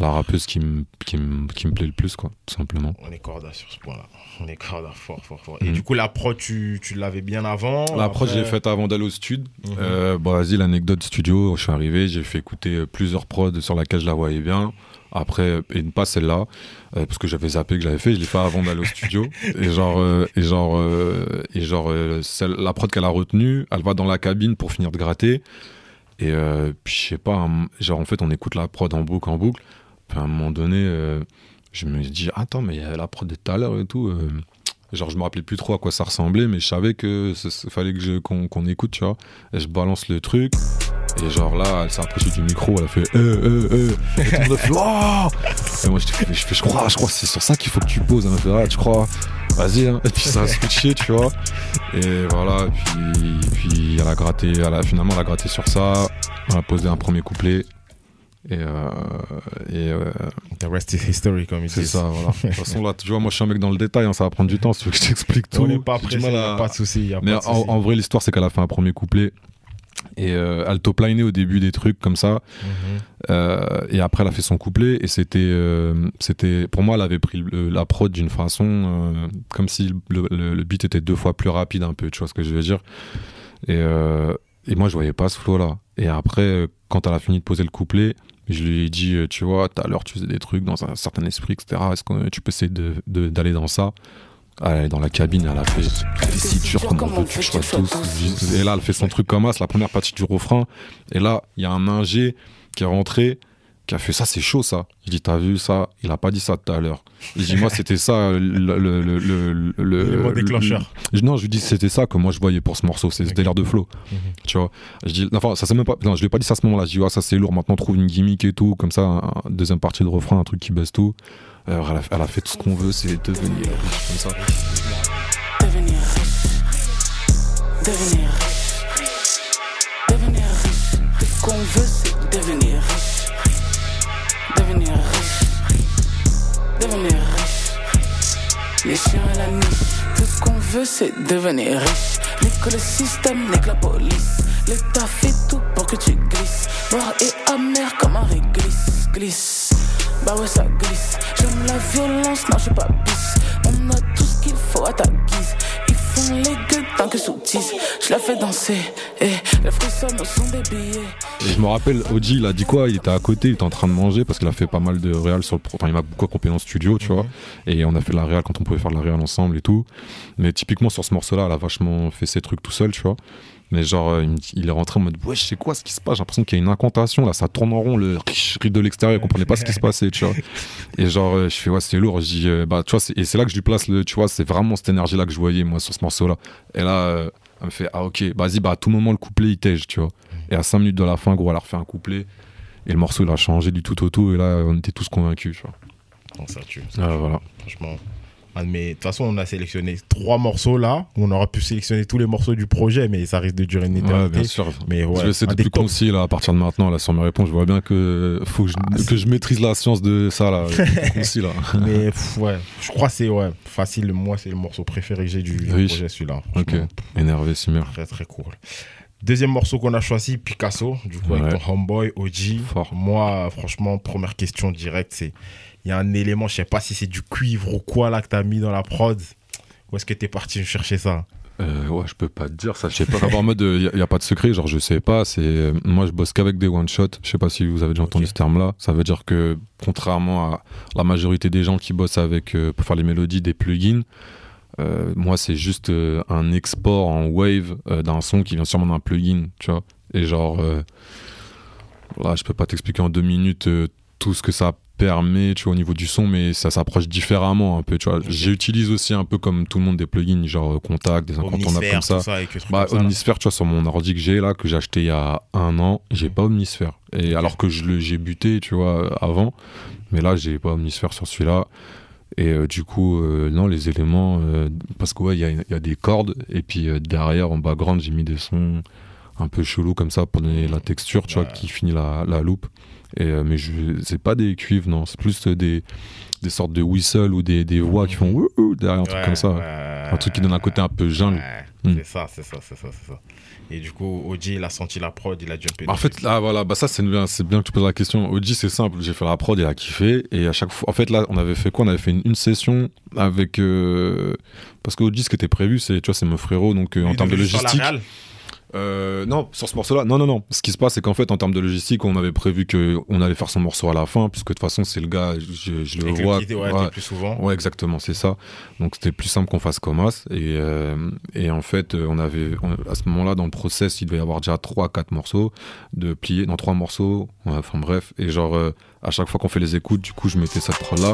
la rappeuse qui me qui qui plaît le plus, quoi, tout simplement. On est corda sur ce point-là. On est corda fort, fort, fort. Et Mhm. du coup, la prod, tu, tu l'avais bien avant La prod, je l'ai après- faite avant d'aller au stud. Mhm. Euh, bon, vas-y, l'anecdote studio, je suis arrivé, j'ai fait écouter euh, plusieurs prods sur laquelle je la voyais bien. Après, et pas celle-là, euh, parce que j'avais zappé que j'avais fait, je l'ai fait avant d'aller au studio. <laughs> Et genre, euh, et genre, euh, et genre celle, la prod qu'elle a retenue, elle va dans la cabine pour finir de gratter. Et puis, je sais pas, un- genre, en fait, on écoute la prod en boucle, en boucle. Puis à un moment donné, je me dis, attends, mais il y a la prod de tout à l'heure et tout. Genre, je me rappelais plus trop à quoi ça ressemblait, mais je savais que fallait que qu'on écoute, tu vois. Et je balance le truc. Et genre là, elle s'est approchée du micro, elle a fait euh, euh, euh. Et tout le monde a fait oh Et moi, je, fais, je, fais, je crois, je crois c'est sur ça qu'il faut que tu poses. Elle m'a fait ah, tu crois? Vas-y, hein. Et puis ça a <laughs> switché, tu vois. Et voilà, et puis, puis elle a gratté, elle a, finalement, elle a gratté sur ça. Elle a posé un premier couplet. Et, euh, et euh, The rest is history, comme ils c'est ça, voilà. De toute façon, là, tu vois, moi, je suis un mec dans le détail, hein, ça va prendre du temps. Si tu veux que je t'explique tout, On n'est pas pressé, à- pas de souci. mais pas de en, en vrai, l'histoire, c'est qu'elle a fait un premier couplet. Et euh, elle top-linait au début des trucs comme ça. Mhm. Euh, et après, elle a fait son couplet. Et c'était. euh, c'était pour moi, elle avait pris le- la prod d'une façon. euh, comme si le, le- le beat était deux fois plus rapide, un peu. Tu vois ce que je veux dire et, et moi, je voyais pas ce flow-là. Et après, quand elle a fini de poser le couplet, je lui ai dit Tu vois, tout à l'heure, tu faisais des trucs dans un certain esprit, etc. Est-ce que tu peux essayer de- de- d'aller dans ça? Elle est dans la cabine, elle a fait C'est si dur, comment on veut que je sois tous Et là, elle fait son truc comme ça, c'est la première partie du refrain. Et là, il y a un ingé qui est rentré, qui a fait ça, c'est chaud ça. Je dis, t'as vu ça? Il a pas dit ça tout à l'heure. Je dis, moi, c'était ça le. le, le, le, le- déclencheur. le- non, je lui dis, c'était ça que moi je voyais pour ce morceau, c'est ce délire de flow. Mhm. Tu vois? Je dis, enfin, ça c'est même pas. Non, je lui ai pas dit ça à ce moment-là. Je dis, ah, ça c'est lourd, maintenant trouve une gimmick et tout, comme ça, un- deuxième partie de refrain, un truc qui baisse tout. Alors, elle, a, fait tout ce qu'on veut, c'est devenir riche, comme ça. Devenir riche. Devenir riche. Devenir riche. Tout ce qu'on veut, c'est devenir riche. Devenir riche. Devenir riche. Les chiens et la nuit. Tout ce qu'on veut, c'est devenir riche. Ni que le système, ni que la police. L'État fait tout pour que tu glisses. Noir et amer comme un réglisse. Glisse. Bah ouais, ça glisse. J'aime la violence, non, je suis pas bis. On a tout ce qu'il faut à ta guise. Ils font les gueules tant que sous-tise. Je la fais danser. Et les frissons au son des billets. Et je me rappelle, Oji, il a dit quoi? Il était à côté, il était en train de manger parce qu'il a fait pas mal de réal sur le pro. Enfin, il m'a beaucoup accompagné en studio, tu vois. Et on a fait de la réal quand on pouvait faire de la réal ensemble et tout. Mais typiquement sur ce morceau-là, elle a vachement fait ses trucs tout seul, tu vois. Mais genre, euh, il, est rentré en mode, ouais, je sais quoi ce qui se passe? J'ai l'impression qu'il y a une incantation là, ça tourne en rond, le riche riche de l'extérieur, il comprenait pas ce qui se passait, tu vois. <laughs> Et genre, euh, je fais, ouais, c'est lourd. Je dis, euh, bah, tu vois, et c'est là que je lui place le, tu vois, c'est vraiment cette énergie-là que je voyais, moi, sur ce morceau-là. Et là, elle me fait, ah, ok, vas-y, bah, à tout moment, le couplet, il tège, tu vois. Et à 5 minutes de la fin, gros, elle a refait un couplet. Et le morceau, il a changé du tout au tout. Et là, on était tous convaincus, tu vois. Non, ça tue. Ah, voilà. Franchement, mais de toute façon, on a sélectionné trois morceaux là. On aurait pu sélectionner tous les morceaux du projet, mais ça risque de durer une Ouais, éternité. bien sûr. Mais ouais, je vais essayer d'être plus concis là, à partir de maintenant là, sur mes réponses. Je vois bien que faut que je, Ah, que c'est- je maîtrise la science de ça là. <laughs> concis là. Mais pff, ouais, je crois que c'est ouais, facile. Moi, c'est le morceau préféré que j'ai du, projet, celui-là. Ok. Énervé, Simer. Très, très cool. Deuxième morceau qu'on a choisi, Picasso, du coup, Ouais. avec ton homeboy, OG. Fort. Moi, franchement, première question directe, c'est il y a un élément, je sais pas si c'est du cuivre ou quoi là que t'as mis dans la prod. Où est-ce que t'es parti chercher ça? Euh, ouais, je peux pas te dire ça. Je sais pas. En mode, il n'y a, pas de secret. Genre, je sais pas. C'est euh, moi, je bosse qu'avec des one shot. Je sais pas si vous avez déjà entendu ce terme-là. Ça veut dire que contrairement à la majorité des gens qui bossent avec euh, pour faire les mélodies des plugins, euh, moi, c'est juste euh, un export en wave euh, d'un son qui vient sûrement d'un plugin, tu vois. Et genre, euh, là, je peux pas t'expliquer en deux minutes euh, tout ce que ça permet, tu vois, au niveau du son, mais ça s'approche différemment un peu, tu vois. J'utilise aussi un peu comme tout le monde des plugins, genre euh, Contact, des incontournables comme ça. ça, Bah, comme ça, tu vois, sur mon ordi que j'ai là, que j'ai acheté il y a un an, j'ai Mhm. pas Omnisphere. Et alors que je le- j'ai buté, tu vois, avant, mais là, j'ai pas Omnisphere sur celui-là. Et euh, du coup, euh, non, les éléments, euh, parce que ouais, il y a, il y a des cordes, et puis derrière, en background, j'ai mis des sons un peu chelous comme ça pour donner la texture, tu vois, qui finit la, la loupe. Et, euh, mais je, c'est pas des cuivres, non, c'est plus des, des sortes de whistle ou des, des voix qui font ouh, ouh derrière, un truc comme ça. ouais, Un truc qui donne un côté un peu jungle. ouais, Hmm. C'est ça, c'est ça, c'est ça, c'est ça. Et du coup, OG, il a senti la prod, il a jumpé. En dessus. fait, là, voilà, bah ça, c'est bien, c'est bien que tu poses la question. Oji, c'est simple. J'ai fait la prod, il a kiffé. Et à chaque fois, en fait, là, on avait fait quoi? On avait fait une, une session avec. euh, Parce que ce qui était prévu, c'est, tu vois, c'est mon frérot. Donc, euh, en termes de logistique. Euh, non, sur ce morceau-là, non, non, non. Ce qui se passe, c'est qu'en fait, en termes de logistique, on avait prévu qu'on allait faire son morceau à la fin, puisque de toute façon, c'est le gars, je, je le vois. le ouais, ouais. plus souvent. Ouais, exactement, c'est ça. Donc c'était plus simple qu'on fasse comme as. Et, euh, et en fait, euh, on avait, on- à ce moment-là, dans le process, il devait y avoir déjà 3-4 morceaux de plier, dans 3 morceaux, enfin bref. Et genre, euh, à chaque fois qu'on fait les écoutes, du coup, je mettais cette prod-là.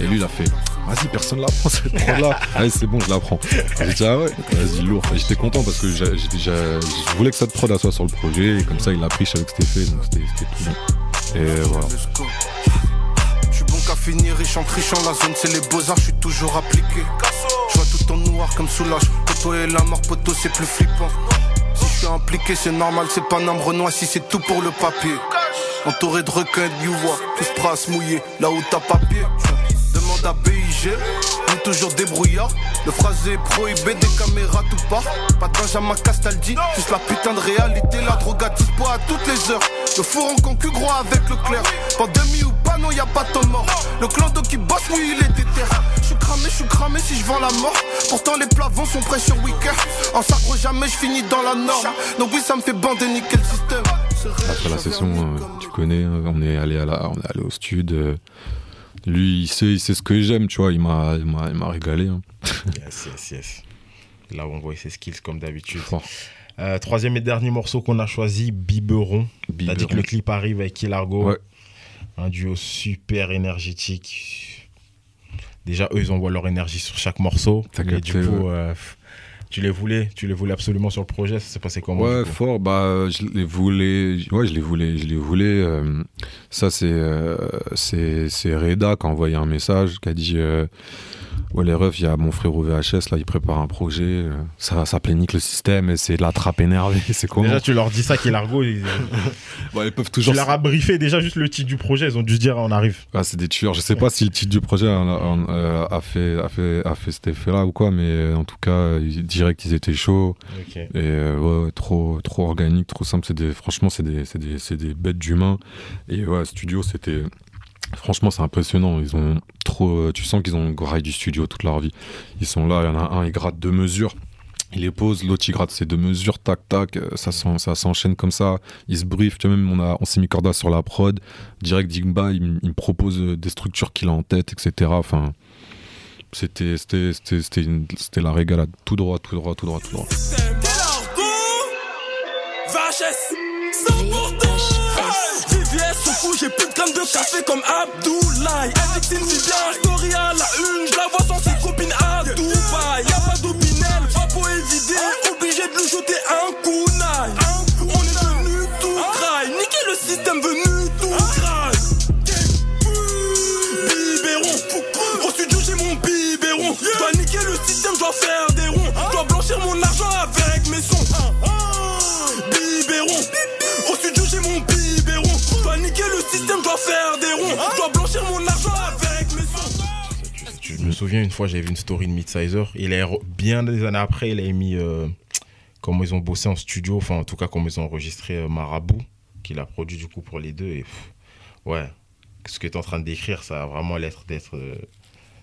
Et lui, il a fait, vas-y, personne la prend cette <laughs> prod-là. Allez, c'est bon, je la prends. <laughs> J'ai dit, ah ouais, vas-y, lourd. J'étais content parce que je voulais que cette prod soit sur le projet. Et comme ça, il l'a pris, je savais que c'était fait. Donc c'était tout bon. Et voilà. Je suis bon qu'à finir, riche en trichant, la zone c'est les beaux-arts, je suis toujours appliqué. Je vois tout en noir comme soulage, poteau et la mort, poteau c'est plus flippant. Si je suis impliqué, c'est normal, c'est pas un renoir si c'est tout pour le papier. Entouré de requins, de voix, tous prêts à se là où t'as papier. Demande à BIG, on toujours débrouillard. Le phrasé est prohibé, des caméras tout part. Pas de Benjamin Castaldi, juste la putain de réalité. La drogue à dispo à toutes les heures. Le four en concu gros avec le clair. Pandémie ou pas, non, y a pas de mort. Le clan qui bosse, oui, il est déter. Je suis cramé, je suis cramé si je vends la mort. Pourtant, les plavons sont prêts sur week-end. En sacre, jamais je finis dans la norme. Donc, oui, ça me fait bander, niquer le système. Après la session, euh, tu connais, euh, on est allé à la, on est allé au stud. euh, lui, il sait, il sait ce que j'aime, tu vois. Il m'a, il m'a, il m'a régalé. hein. Yes, yes, yes. Là, on voit ses skills comme d'habitude. Euh, troisième et dernier morceau qu'on a choisi, Biberon. T'as dit que le clip arrive avec Kilargo. Ouais. Un duo super énergétique. Déjà, eux, ils envoient leur énergie sur chaque morceau. T'as capté, du coup, euh, tu les voulais, tu les voulais absolument sur le projet. Ça s'est passé comment Ouais, fort. Bah, je les voulais. Ouais, je les voulais. Je les voulais. euh, ça, c'est, euh, c'est, c'est Reda qui a envoyé un message qui a dit. Euh, Ouais, les refs, il y a mon frère au VHS, là, il prépare un projet. euh, Ça, ça plénique le système et c'est de la trappe énervée. <laughs> C'est comment Déjà, tu leur dis ça, Kilargo. Ils... <laughs> Bah, Ils peuvent tu toujours. leur as briefé déjà juste le titre du projet. Ils ont dû se dire, on arrive. Ah, c'est des tueurs. Je sais pas si le titre du projet a, a- euh, a fait, a, fait, a fait cet effet-là ou quoi, mais euh, en tout cas, ils- direct, ils étaient chauds. Et euh, ouais, ouais, trop, trop organique, trop simple. C'est des, franchement, c'est des, c'est des, c'est des bêtes d'humains. Et ouais, studio, c'était. Franchement, c'est impressionnant. Ils ont trop. euh, Tu sens qu'ils ont graille du studio toute leur vie. Ils sont là, il y en a un, il gratte deux mesures. Il les pose, l'autre il gratte ses deux mesures, tac tac, euh, ça, s'en- ça s'enchaîne comme ça. Ils se briefent, tu vois, même on, a, on s'est mis corda sur la prod. Direct Digba, il, me propose euh, des structures qu'il a en tête, etc. Enfin, c'était, c'était, c'était, c'était, une- c'était la régalade. Tout droit, tout droit, tout droit, tout droit. Ça fait comme Abdoulaye. Addictine, c'est bien, story à la une. Je la vois sans ses copines à Dubaï. Y'a pas d'opinel, va pour éviter. Obligé de lui jeter un coup. On est venu tout craille. Niquer le système venu tout craille. Biberon, au studio j'ai mon biberon. Dois niquer le système, je dois faire des ronds. Dois blanchir mon Je dois blanchir mon argent avec mes sons. Je me souviens une fois, j'avais vu une story de Midsizer. Il est bien des années après, il a mis euh, comment ils ont bossé en studio, enfin en tout cas comment ils ont enregistré euh, Marabout, qu'il a produit du coup pour les deux. Et ouais, ce que tu es en train de décrire, ça a vraiment l'air d'être. euh,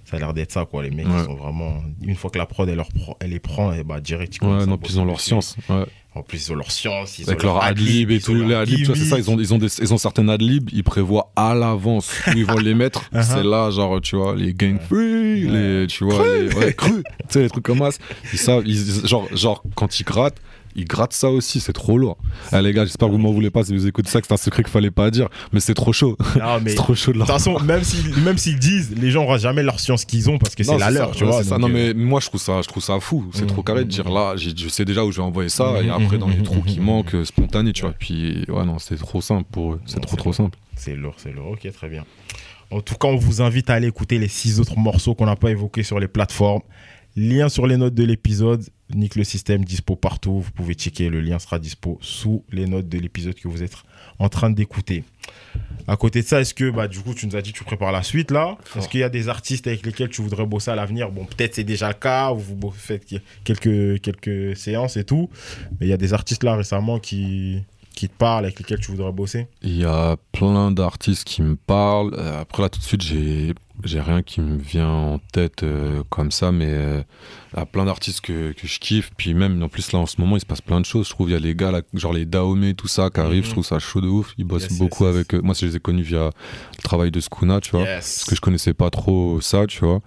ça a l'air d'être ça, quoi. Les mecs, Ouais. ils sont vraiment. Une fois que la prod, elle, leur elle les prend, et bah direct, ils Ouais, non, puis ils ont leur science. Ouais. En plus, ils ont leur science, ils Avec ont leur adlib et tout. Les vois, c'est ça, ils ont, ils, ont des, ils ont certaines adlibs, ils prévoient à l'avance où ils vont les mettre. <laughs> Uh-huh. C'est là, genre, tu vois, les gang free, les, tu vois, les ouais, cru, tu sais, les trucs comme ça. Ils savent, ils- genre, genre, quand ils grattent, ils grattent ça aussi, c'est trop lourd. Ah, les gars, j'espère que vous m'en voulez pas si vous écoutez ça, que c'est un secret qu'il fallait pas dire, mais c'est trop chaud. <laughs> C'est trop chaud de de leur toute façon, même s'ils même s'ils disent, les gens n'auront jamais leur science qu'ils ont parce que c'est la leur, tu vois. Non, euh, mais moi, je trouve ça, je trouve ça fou. C'est Mhm, trop carré de dire là, je sais déjà où je vais envoyer ça, et Mhm, après, dans les trous qui mhm, manquent, euh, spontané, tu vois. Puis, ouais, non, c'est trop simple pour eux. C'est trop, trop simple. C'est lourd, c'est lourd. Ok, très bien. En tout cas, on vous invite à aller écouter les six autres morceaux qu'on n'a pas évoqués sur les plateformes. Lien sur les notes de l'épisode. Nique le système, dispo partout. Vous pouvez checker, le lien sera dispo sous les notes de l'épisode que vous êtes en train d'écouter. À côté de ça, est-ce que, bah, du coup, tu nous as dit que tu prépares la suite là? Est-ce qu'il y a des artistes avec lesquels tu voudrais bosser à l'avenir? Bon, peut-être c'est déjà le cas, ou vous faites quelques, quelques séances et tout. Mais il y a des artistes là récemment qui, qui te parlent, avec lesquels tu voudrais bosser? Il y a plein d'artistes qui me parlent. Euh, après, là, tout de suite, j'ai, j'ai rien qui me vient en tête euh, comme ça, mais euh, il y a plein d'artistes que, que je kiffe. Puis même, en plus, là, en ce moment, il se passe plein de choses. Je trouve, il y a les gars, là, genre les Dahomey, tout ça, qui arrivent. Mhm. Je trouve ça chaud de ouf. Ils bossent Yes, beaucoup yes, yes. avec eux. Moi, je les ai connus via le travail de Skuna, tu vois. Parce que je connaissais pas trop ça, tu vois.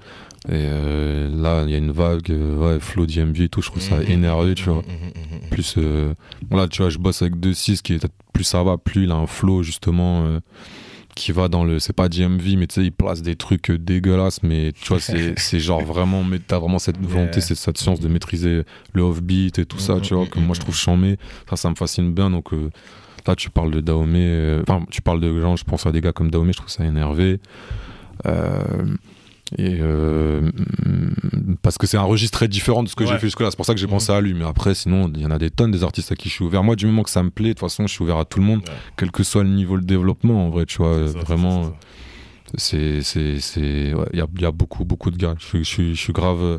Et euh, là, il y a une vague, euh, ouais, flow DMV et tout, je trouve ça Mhm. énervé, tu vois. Mhm, mhm, mhm. Plus, euh, là, tu vois, je bosse avec 2-6 qui est plus ça va, plus il a un flow, justement, euh, qui va dans le. C'est pas DMV, mais tu sais, il place des trucs euh, dégueulasses, mais tu vois, c'est <laughs> c'est genre vraiment. mais T'as vraiment cette volonté, c'est cette science de maîtriser le off-beat et tout ça, tu vois, que moi je trouve chambé. Ça, ça me fascine bien, donc. euh, Là, tu parles de Dahomey, euh, enfin, tu parles de gens, je pense à des gars comme Dahomey, je trouve ça énervé. Euh, et euh, parce que c'est un registre très différent de ce que j'ai fait jusque-là, c'est pour ça que j'ai Mhm. pensé à lui. Mais après, sinon, il y en a des tonnes des artistes à qui je suis ouvert. Moi, du moment que ça me plaît, de toute façon, je suis ouvert à tout le monde, Ouais. quel que soit le niveau de développement. En vrai, tu vois, ça, vraiment, c'est ouais, il y y a beaucoup, beaucoup de gars. Je, suis- je, je suis grave.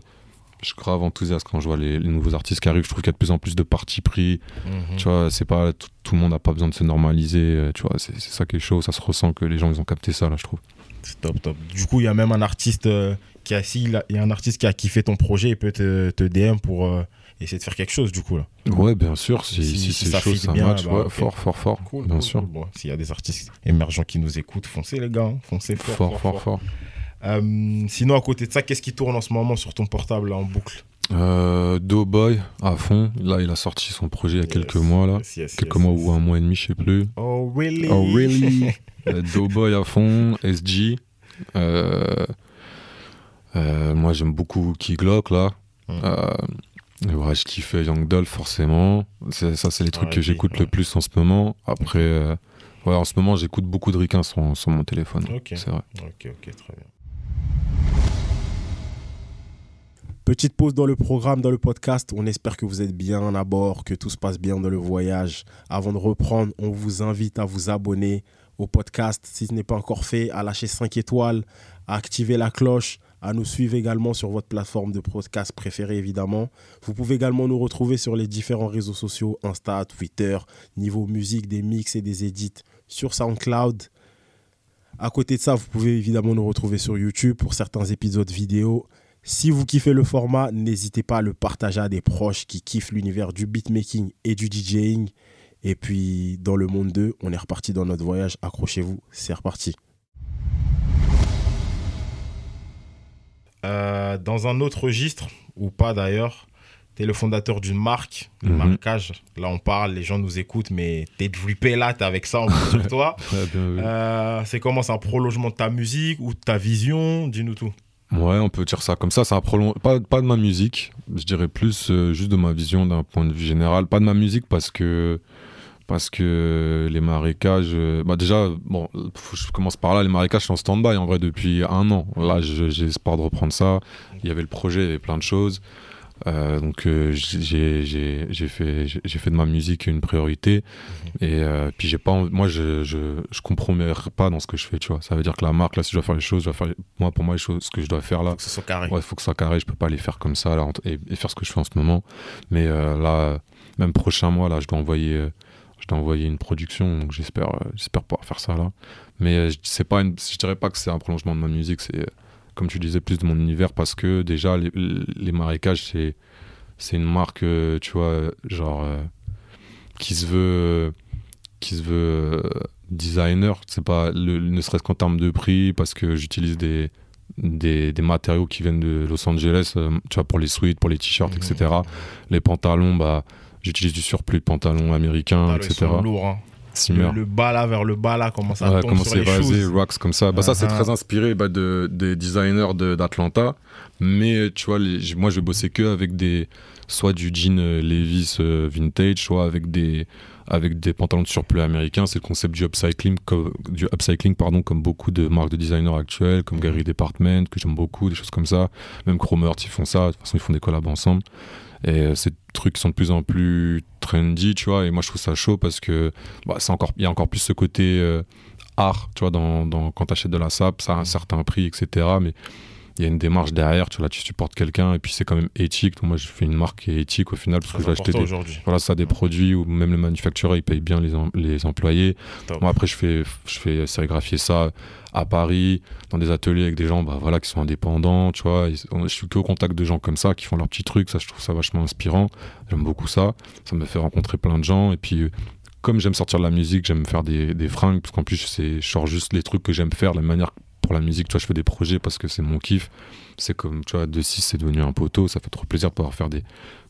Je suis grave enthousiaste quand je vois les, les nouveaux artistes qui arrivent. Je trouve qu'il y a de plus en plus de partis pris. Mhm. Tu vois, c'est pas tout, tout le monde n'a pas besoin de se normaliser. euh, Tu vois, c'est, c'est ça qui est chaud. Ça se ressent que les gens ils ont capté ça là, je trouve. C'est top, top. Du coup, il y a même un artiste euh, qui a, si, il y a un artiste qui a kiffé ton projet et peut te, te DM pour euh, essayer de faire quelque chose, du coup. Là. Ouais, bien sûr. Si, Si- si si c'est ça fit ça bien, match. bah, ouais. Fort, fort, fort. Cool, bien cool, sûr. cool. Bon, S'il y a des artistes émergents qui nous écoutent, foncez les gars, hein. foncez fort. Fort, fort, fort. Euh, sinon, à côté de ça, qu'est-ce qui tourne en ce moment sur ton portable là, en boucle? Euh, Doughboy à fond. Là, il a sorti son projet il y a quelques mois là. Yes, yes, Quelques mois ou un mois et demi, je sais plus. Oh, really? Oh really? <laughs> Euh, Doughboy à fond, SG. Euh, euh, moi j'aime beaucoup Key Glock là. Mm. Ouais, je kiffe Young forcément. Ça c'est les trucs que j'écoute ouais. le plus en ce moment. Après, ouais, en ce moment j'écoute beaucoup de Ricain sur, sur mon téléphone. C'est vrai. Ok, ok, très bien. Petite pause dans le programme, dans le podcast. On espère que vous êtes bien à bord, que tout se passe bien dans le voyage. Avant de reprendre, on vous invite à vous abonner au podcast si ce n'est pas encore fait, à lâcher 5 étoiles, à activer la cloche, à nous suivre également sur votre plateforme de podcast préférée évidemment. Vous pouvez également nous retrouver sur les différents réseaux sociaux, Insta, Twitter, niveau musique, des mix et des edits sur SoundCloud. À côté de ça, vous pouvez évidemment nous retrouver sur YouTube pour certains épisodes vidéo. Si vous kiffez le format, n'hésitez pas à le partager à des proches qui kiffent l'univers du beatmaking et du DJing. Et puis, dans le monde 2, on est reparti dans notre voyage. Accrochez-vous, c'est reparti. Euh, dans un autre registre, ou pas d'ailleurs, tu es le fondateur d'une marque, de Mhm. marquage. Là, on parle, les gens nous écoutent, mais t'es drippé là, t'es avec ça en plus sur toi. <laughs> Ouais. Euh, c'est comment C'est un prolongement de ta musique ou de ta vision? Dis-nous tout. Ouais, on peut dire ça comme ça. Un prolong... pas, pas de ma musique, je dirais plus euh, juste de ma vision d'un point de vue général. Pas de ma musique parce que parce que les marécages. euh, Bah déjà, bon, je commence par là. Les marécages sont en stand-by en vrai depuis un an. Là, j'ai espoir de reprendre ça. Il y avait le projet, il y avait plein de choses. Euh, donc euh, j'ai fait j'ai fait de ma musique une priorité et euh, puis j'ai pas moi je, je je compromets pas dans ce que je fais tu vois ça veut dire que la marque là si je dois faire les choses je dois faire moi pour moi les choses ce que je dois faire là Faut que ce soit carré. Ouais, il faut que ce soit carré, je peux pas les faire comme ça là, et, et faire ce que je fais en ce moment. Mais euh, là, même prochain mois, là, je dois envoyer, je dois envoyer une production, donc j'espère, euh, j'espère pouvoir faire ça là. Mais je- c'est pas, une, je dirais pas que c'est un prolongement de ma musique, c'est comme tu disais plus de mon univers parce que déjà les, les marécages c'est, c'est une marque, euh, tu vois, euh, genre euh, qui se veut, qui se veut euh, designer. C'est pas le, ne serait-ce qu'en termes de prix parce que j'utilise des des, des matériaux qui viennent de Los Angeles, euh, tu vois, pour les sweats, pour les t-shirts, etc. Les pantalons, bah, j'utilise du surplus de pantalons américains, Ah, là, ils etc. sont lourds, hein. Simmer. Le, bas là vers le bas là, comment ça Ouais, tombe comment sur les shoes. rocks comme ça. Bah, ça, c'est Uh-huh. très inspiré bah, de, des designers de- d'Atlanta. Mais tu vois, les- moi, je vais bosser que avec des. Soit du jean euh, Levi's euh, vintage, soit avec des, avec des pantalons de surplus américains. C'est le concept du upcycling, co- du upcycling pardon, comme beaucoup de marques de designers actuelles, comme Gary Department, que j'aime beaucoup, des choses comme ça. Même Chromert, ils font ça. De toute façon, ils font des collabs ensemble. Et euh, ces trucs sont de plus en plus trendy, tu vois. Et moi, je trouve ça chaud parce que bah, c'est encore, il y a encore plus ce côté euh, art, tu vois, dans, dans- quand tu achètes de la sap, ça a un certain prix, etc. Mais il y a une démarche derrière, tu vois, là, tu supportes quelqu'un et puis c'est quand même éthique. Donc, moi, je fais une marque qui est éthique au final parce que acheter important des, voilà, ça, des produits où même le manufacturier, il paye bien les, les employés. Top. Moi, après, je fais, je fais sérigraphier ça à Paris, dans des ateliers avec des gens bah, voilà, qui sont indépendants, tu vois. Je suis qu'au contact de gens comme ça qui font leurs petits trucs. Ça, je trouve ça vachement inspirant. J'aime beaucoup ça. Ça me fait rencontrer plein de gens. Et puis, comme j'aime sortir de la musique, j'aime faire des, des fringues, parce qu'en plus, c'est, je sors juste les trucs que j'aime faire, la manière pour la musique, tu vois, je fais des projets parce que c'est mon kiff. C'est comme, tu vois, de 6, c'est devenu un poteau. Ça fait trop plaisir de pouvoir faire des,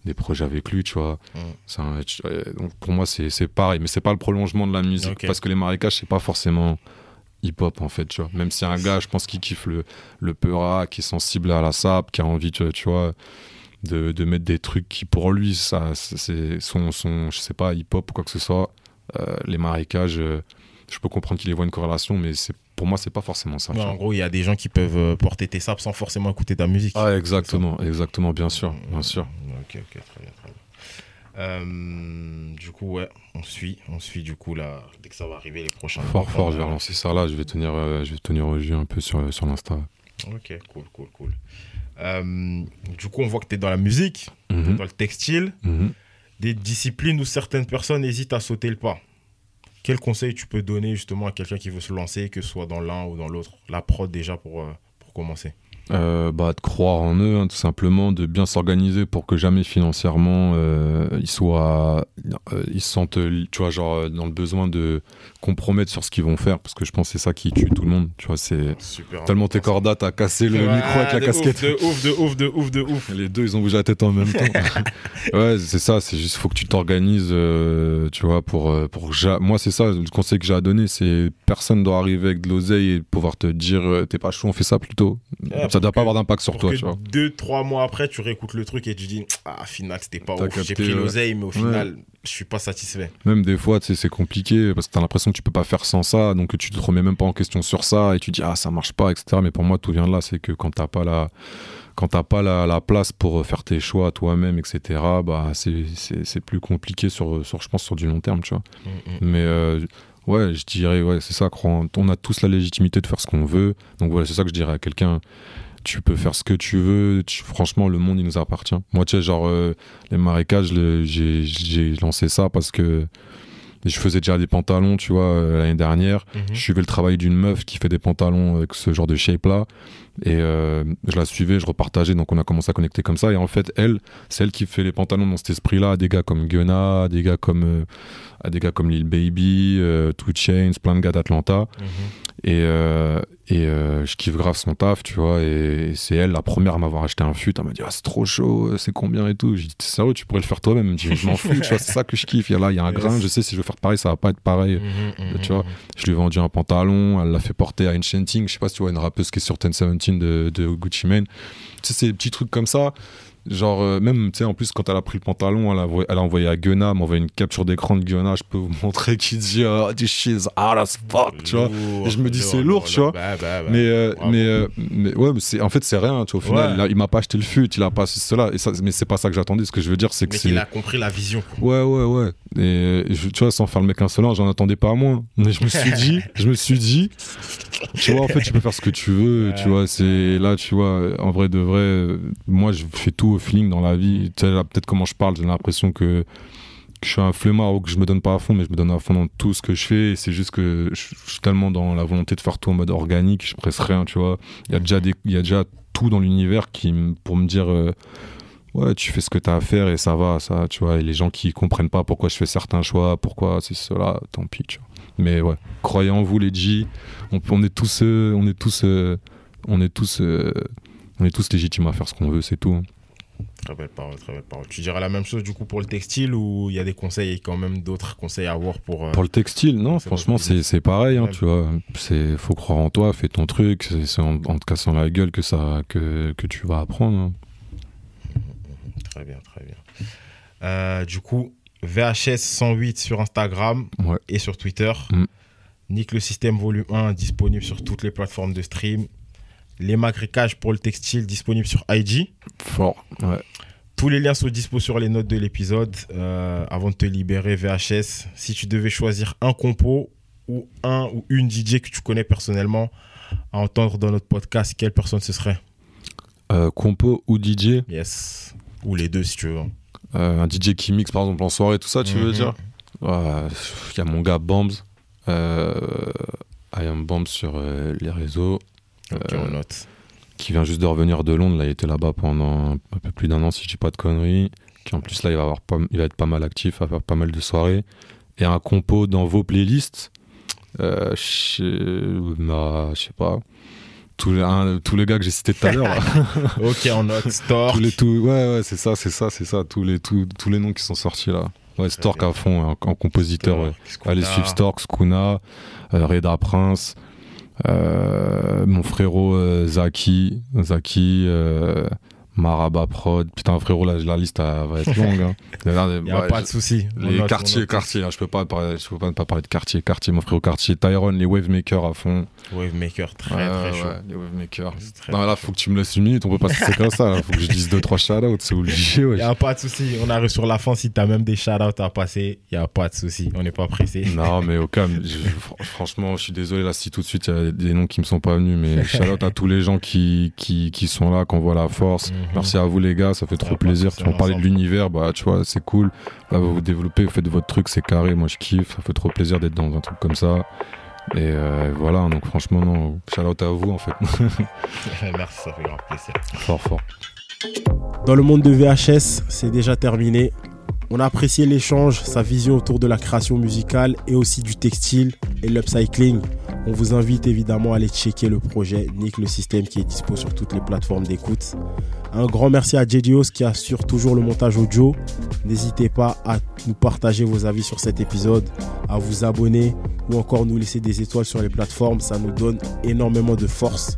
des projets avec lui, tu vois. Mm. C'est un- tu- euh, donc pour moi, c'est, c'est pareil, mais c'est pas le prolongement de la musique. Parce que les marécages, c'est pas forcément hip-hop, en fait, tu vois. Même si un gars, je pense qu'il kiffe le, le peura, qui est sensible à la sap, qui a envie, tu, tu vois, de, de mettre des trucs qui, pour lui, ça, c'est son, son, je sais pas, hip-hop ou quoi que ce soit. Euh, les marécages, euh, je peux comprendre qu'il y voit une corrélation, mais c'est, pour moi, c'est pas forcément ça. Ouais, en gros, il y a des gens qui peuvent euh, porter tes saps sans forcément écouter ta musique. Ah, exactement, exactement, bien sûr, bien sûr. Ok, ok, très bien, très bien. Euh, du coup, ouais, on suit, on suit du coup là, dès que ça va arriver les prochains Fort, mois, fort, je vais va- relancer ça là, je vais tenir, euh, je vais tenir au jus un peu sur, sur l'Insta. Ok, cool, cool, cool. Euh, du coup, on voit que tu es dans la musique, Mhm, dans le textile, mhm. des disciplines où certaines personnes hésitent à sauter le pas. Quel conseil tu peux donner justement à quelqu'un qui veut se lancer, que ce soit dans l'un ou dans l'autre? La prod déjà pour, euh, pour commencer. Euh, bah, de croire en eux, hein, tout simplement, de bien s'organiser pour que jamais financièrement euh, ils soient, euh, ils se sentent, tu vois, genre dans le besoin de compromettre sur ce qu'ils vont faire, parce que je pense que c'est ça qui tue tout le monde, tu vois, c'est tellement t'es important, corda, t'as cassé le Ouais, micro avec la casquette. Ouf, de ouf, de ouf, de ouf, de ouf. Les deux, ils ont bougé la tête en même temps. <laughs> ouais, c'est ça. C'est juste, faut que tu t'organises, tu vois, pour, pour. Moi, c'est ça. Le conseil que j'ai à donner, c'est personne doit arriver avec de l'oseille et pouvoir te dire, t'es pas chaud, on fait ça plutôt. Ça pour doit pas avoir d'impact sur toi, que tu vois. deux, trois mois après, tu réécoutes le truc et tu dis Ah, final, c'était pas ouf. J'ai pris l'oseille, mais au final, je suis pas satisfait. Même des fois, c'est compliqué parce que t'as l'impression que tu peux pas faire sans ça, donc tu te remets même pas en question sur ça et tu dis ah ça marche pas, etc. Mais pour moi, tout vient de là, c'est que quand t'as pas la quand t'as pas la, la place pour faire tes choix toi-même, etc. Bah c'est plus compliqué sur sur je pense sur du long terme, tu vois. Mm, mm. Mais euh, ouais, je dirais, ouais, c'est ça, on a tous la légitimité de faire ce qu'on veut. Donc voilà, c'est ça que je dirais à quelqu'un. Tu peux faire ce que tu veux. tu- franchement, le monde, il nous appartient. Moi, tu sais, genre, euh, les marécages, le- j'ai lancé ça parce que je faisais déjà des pantalons, tu vois, euh, l'année dernière. Mhm. Je suivais le travail d'une meuf qui fait des pantalons avec ce genre de shape-là. Et euh, je la suivais, je repartageais, donc on a commencé à connecter comme ça. Et en fait, elle, c'est elle qui fait les pantalons dans cet esprit-là à des gars comme Gunna, à des gars comme, euh, à des gars comme Lil Baby, Two Chainz, plein de gars d'Atlanta. Mhm. Et, euh, et euh, je kiffe grave son taf, tu vois. Et c'est elle, la première à m'avoir acheté un fut. Elle m'a dit, ah, c'est trop chaud, c'est combien et tout. J'ai dit, T'es sérieux, tu pourrais le faire toi-même. Elle me dit, je m'en fous, tu vois, c'est ça que je kiffe. Il y a là, il y a un Yes. grain, je sais, si je veux faire pareil, ça va pas être pareil. Mhm, mhm, tu vois. mhm. Je lui ai vendu un pantalon, elle l'a fait porter à Enchanting. Je sais pas si tu vois une rappeuse qui est sur 1017 de, de Gucci Mane. Tu sais, c'est des petits trucs comme ça. Genre, euh, même, tu sais, en plus, quand elle a pris le pantalon, elle a, envoyé- elle a envoyé à Gunna, m'a envoyé une capture d'écran de Gunna, je peux vous <laughs> montrer qui dit oh, this shit is hard as fuck, tu vois. Et je me dis, c'est lourd, tu vois. Bah, bah, bah. Mais, euh, mais, euh, mais ouais, mais c'est, en fait, c'est rien, tu vois. Au final, Ouais. il, a- il m'a pas acheté le fut, il a pas acheté cela. Et ça, mais c'est pas ça que j'attendais. Ce que je veux dire, c'est que c'est. qu'il a compris la vision. Ouais, ouais, ouais. Et je- tu vois, sans faire le mec insolent, j'en attendais pas à moins. Mais je me suis dit, je me suis dit, tu vois, en fait, tu peux faire ce que tu veux. Tu vois, c'est là, tu vois, en vrai de vrai, moi, je fais tout au feeling dans la vie. Tu sais, peut-être comment je parle, j'ai l'impression que, je suis un flemmard ou que je me donne pas à fond, mais je me donne à fond dans tout ce que je fais. C'est juste que je, suis tellement dans la volonté de faire tout en mode organique, je presse rien, tu vois. Il y a déjà il y a déjà tout dans l'univers qui, pour me dire. euh, ouais, tu fais ce que tu as à faire et ça va, ça, tu vois. Et les gens qui comprennent pas pourquoi je fais certains choix, pourquoi c'est cela, tant pis. Mais ouais, croyez en vous, les G. On, est tous, on est tous, euh, on est tous, euh, on est tous légitimes à faire ce qu'on veut, c'est tout. hein. Très belle parole, très belle parole. Tu dirais la même chose du coup pour le textile ou il y a des conseils, quand même d'autres conseils à avoir pour. euh, Pour le textile, non, franchement, c'est c'est pareil, hein, tu vois. C'est faut croire en toi, fais ton truc. C'est en, en te cassant la gueule que ça, que, que tu vas apprendre. hein. Très bien, très bien. Euh, du coup, VHS 108 sur Instagram Ouais. et sur Twitter. Mm. Nick le système volume 1 disponible sur toutes les plateformes de stream. Les magrickages pour le textile disponibles sur IG. Fort, ouais. Tous les liens sont dispo sur les notes de l'épisode. Euh, avant de te libérer, VHS, si tu devais choisir un compo ou un ou une DJ que tu connais personnellement à entendre dans notre podcast, quelle personne ce serait? Euh, compo ou DJ, Yes. Ou les deux si tu veux. Euh, un DJ qui mixe par exemple en soirée, tout ça, tu veux Mhm. dire? Il y a mon gars Bombs, I am Bombs sur les réseaux, Ok, Euh, on note. qui vient juste de revenir de Londres. Là, il était là-bas pendant un peu plus d'un an, si je dis pas de conneries. Qui en plus là, il va avoir pas, il va être pas mal actif, il va faire pas mal de soirées. Et un compo dans vos playlists. Euh, je bah, sais pas. Tous les, un- tous les gars que j'ai cités tout à l'heure. <laughs> Ok, on note. Store. tous les ouais, ouais, c'est ça, c'est ça, c'est ça. Tous les, tous, tous les noms qui sont sortis là. Ouais, Stork à fond, en, en compositeur. ouais. Allez suivre Stork, Skuna, euh, Reda Prince, mon frérot euh, Zaki, Zaki, euh, Maraba Prod. Putain, frérot, là, la liste elle va être longue. Hein. <laughs> Il n'y a pas de souci. Les quartiers, quartiers, là, je peux pas parler, je peux pas ne pas parler de quartier, quartier, mon frérot quartier, Tyron, les Wavemaker à fond. Wavemaker, très Ouais, très chaud. ouais, les Wavemaker. C'est très, Non, là, faut que tu me laisses une minute, on peut pas se laisser comme ça. là. Faut que je dise deux, trois shout-outs, c'est obligé. Il n'y a pas de souci. On arrive sur la fin. Si tu as même des shout-outs à passer, il n'y a pas de souci. On n'est pas pressé. Non, mais au calme, je- franchement, je suis désolé là si tout de suite il y a des noms qui me sont pas venus, mais <laughs> shout out à tous les gens qui, qui, qui sont là, qu'on voit la force. Mhm. Merci à vous les gars, ça fait trop plaisir. Tu m'en on parlais de l'univers, bah tu vois, c'est cool. Là, vous vous développez, vous faites votre truc, c'est carré, moi je kiffe, ça fait trop plaisir d'être dans un truc comme ça. Et euh, voilà, donc franchement, non, shout out à vous en fait. <laughs> Merci, ça fait grave plaisir. fort, fort. Dans le monde de VHS, c'est déjà terminé. On a apprécié l'échange, sa vision autour de la création musicale et aussi du textile et l'upcycling. On vous invite évidemment à aller checker le projet Nick le système qui est dispo sur toutes les plateformes d'écoute. Un grand merci à JDOS qui assure toujours le montage audio. N'hésitez pas à nous partager vos avis sur cet épisode, à vous abonner ou encore nous laisser des étoiles sur les plateformes. Ça nous donne énormément de force.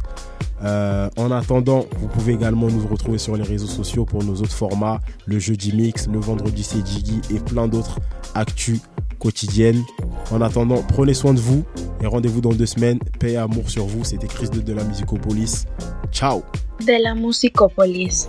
Euh, en attendant, vous pouvez également nous retrouver sur les réseaux sociaux pour nos autres formats, le jeudi mix, le vendredi c'est Jiggy et plein d'autres actus quotidiennes. En attendant, prenez soin de vous et rendez-vous dans deux semaines. Paix et amour sur vous. C'était Chris de, de la Musicopolis. Ciao De la Musicopolis.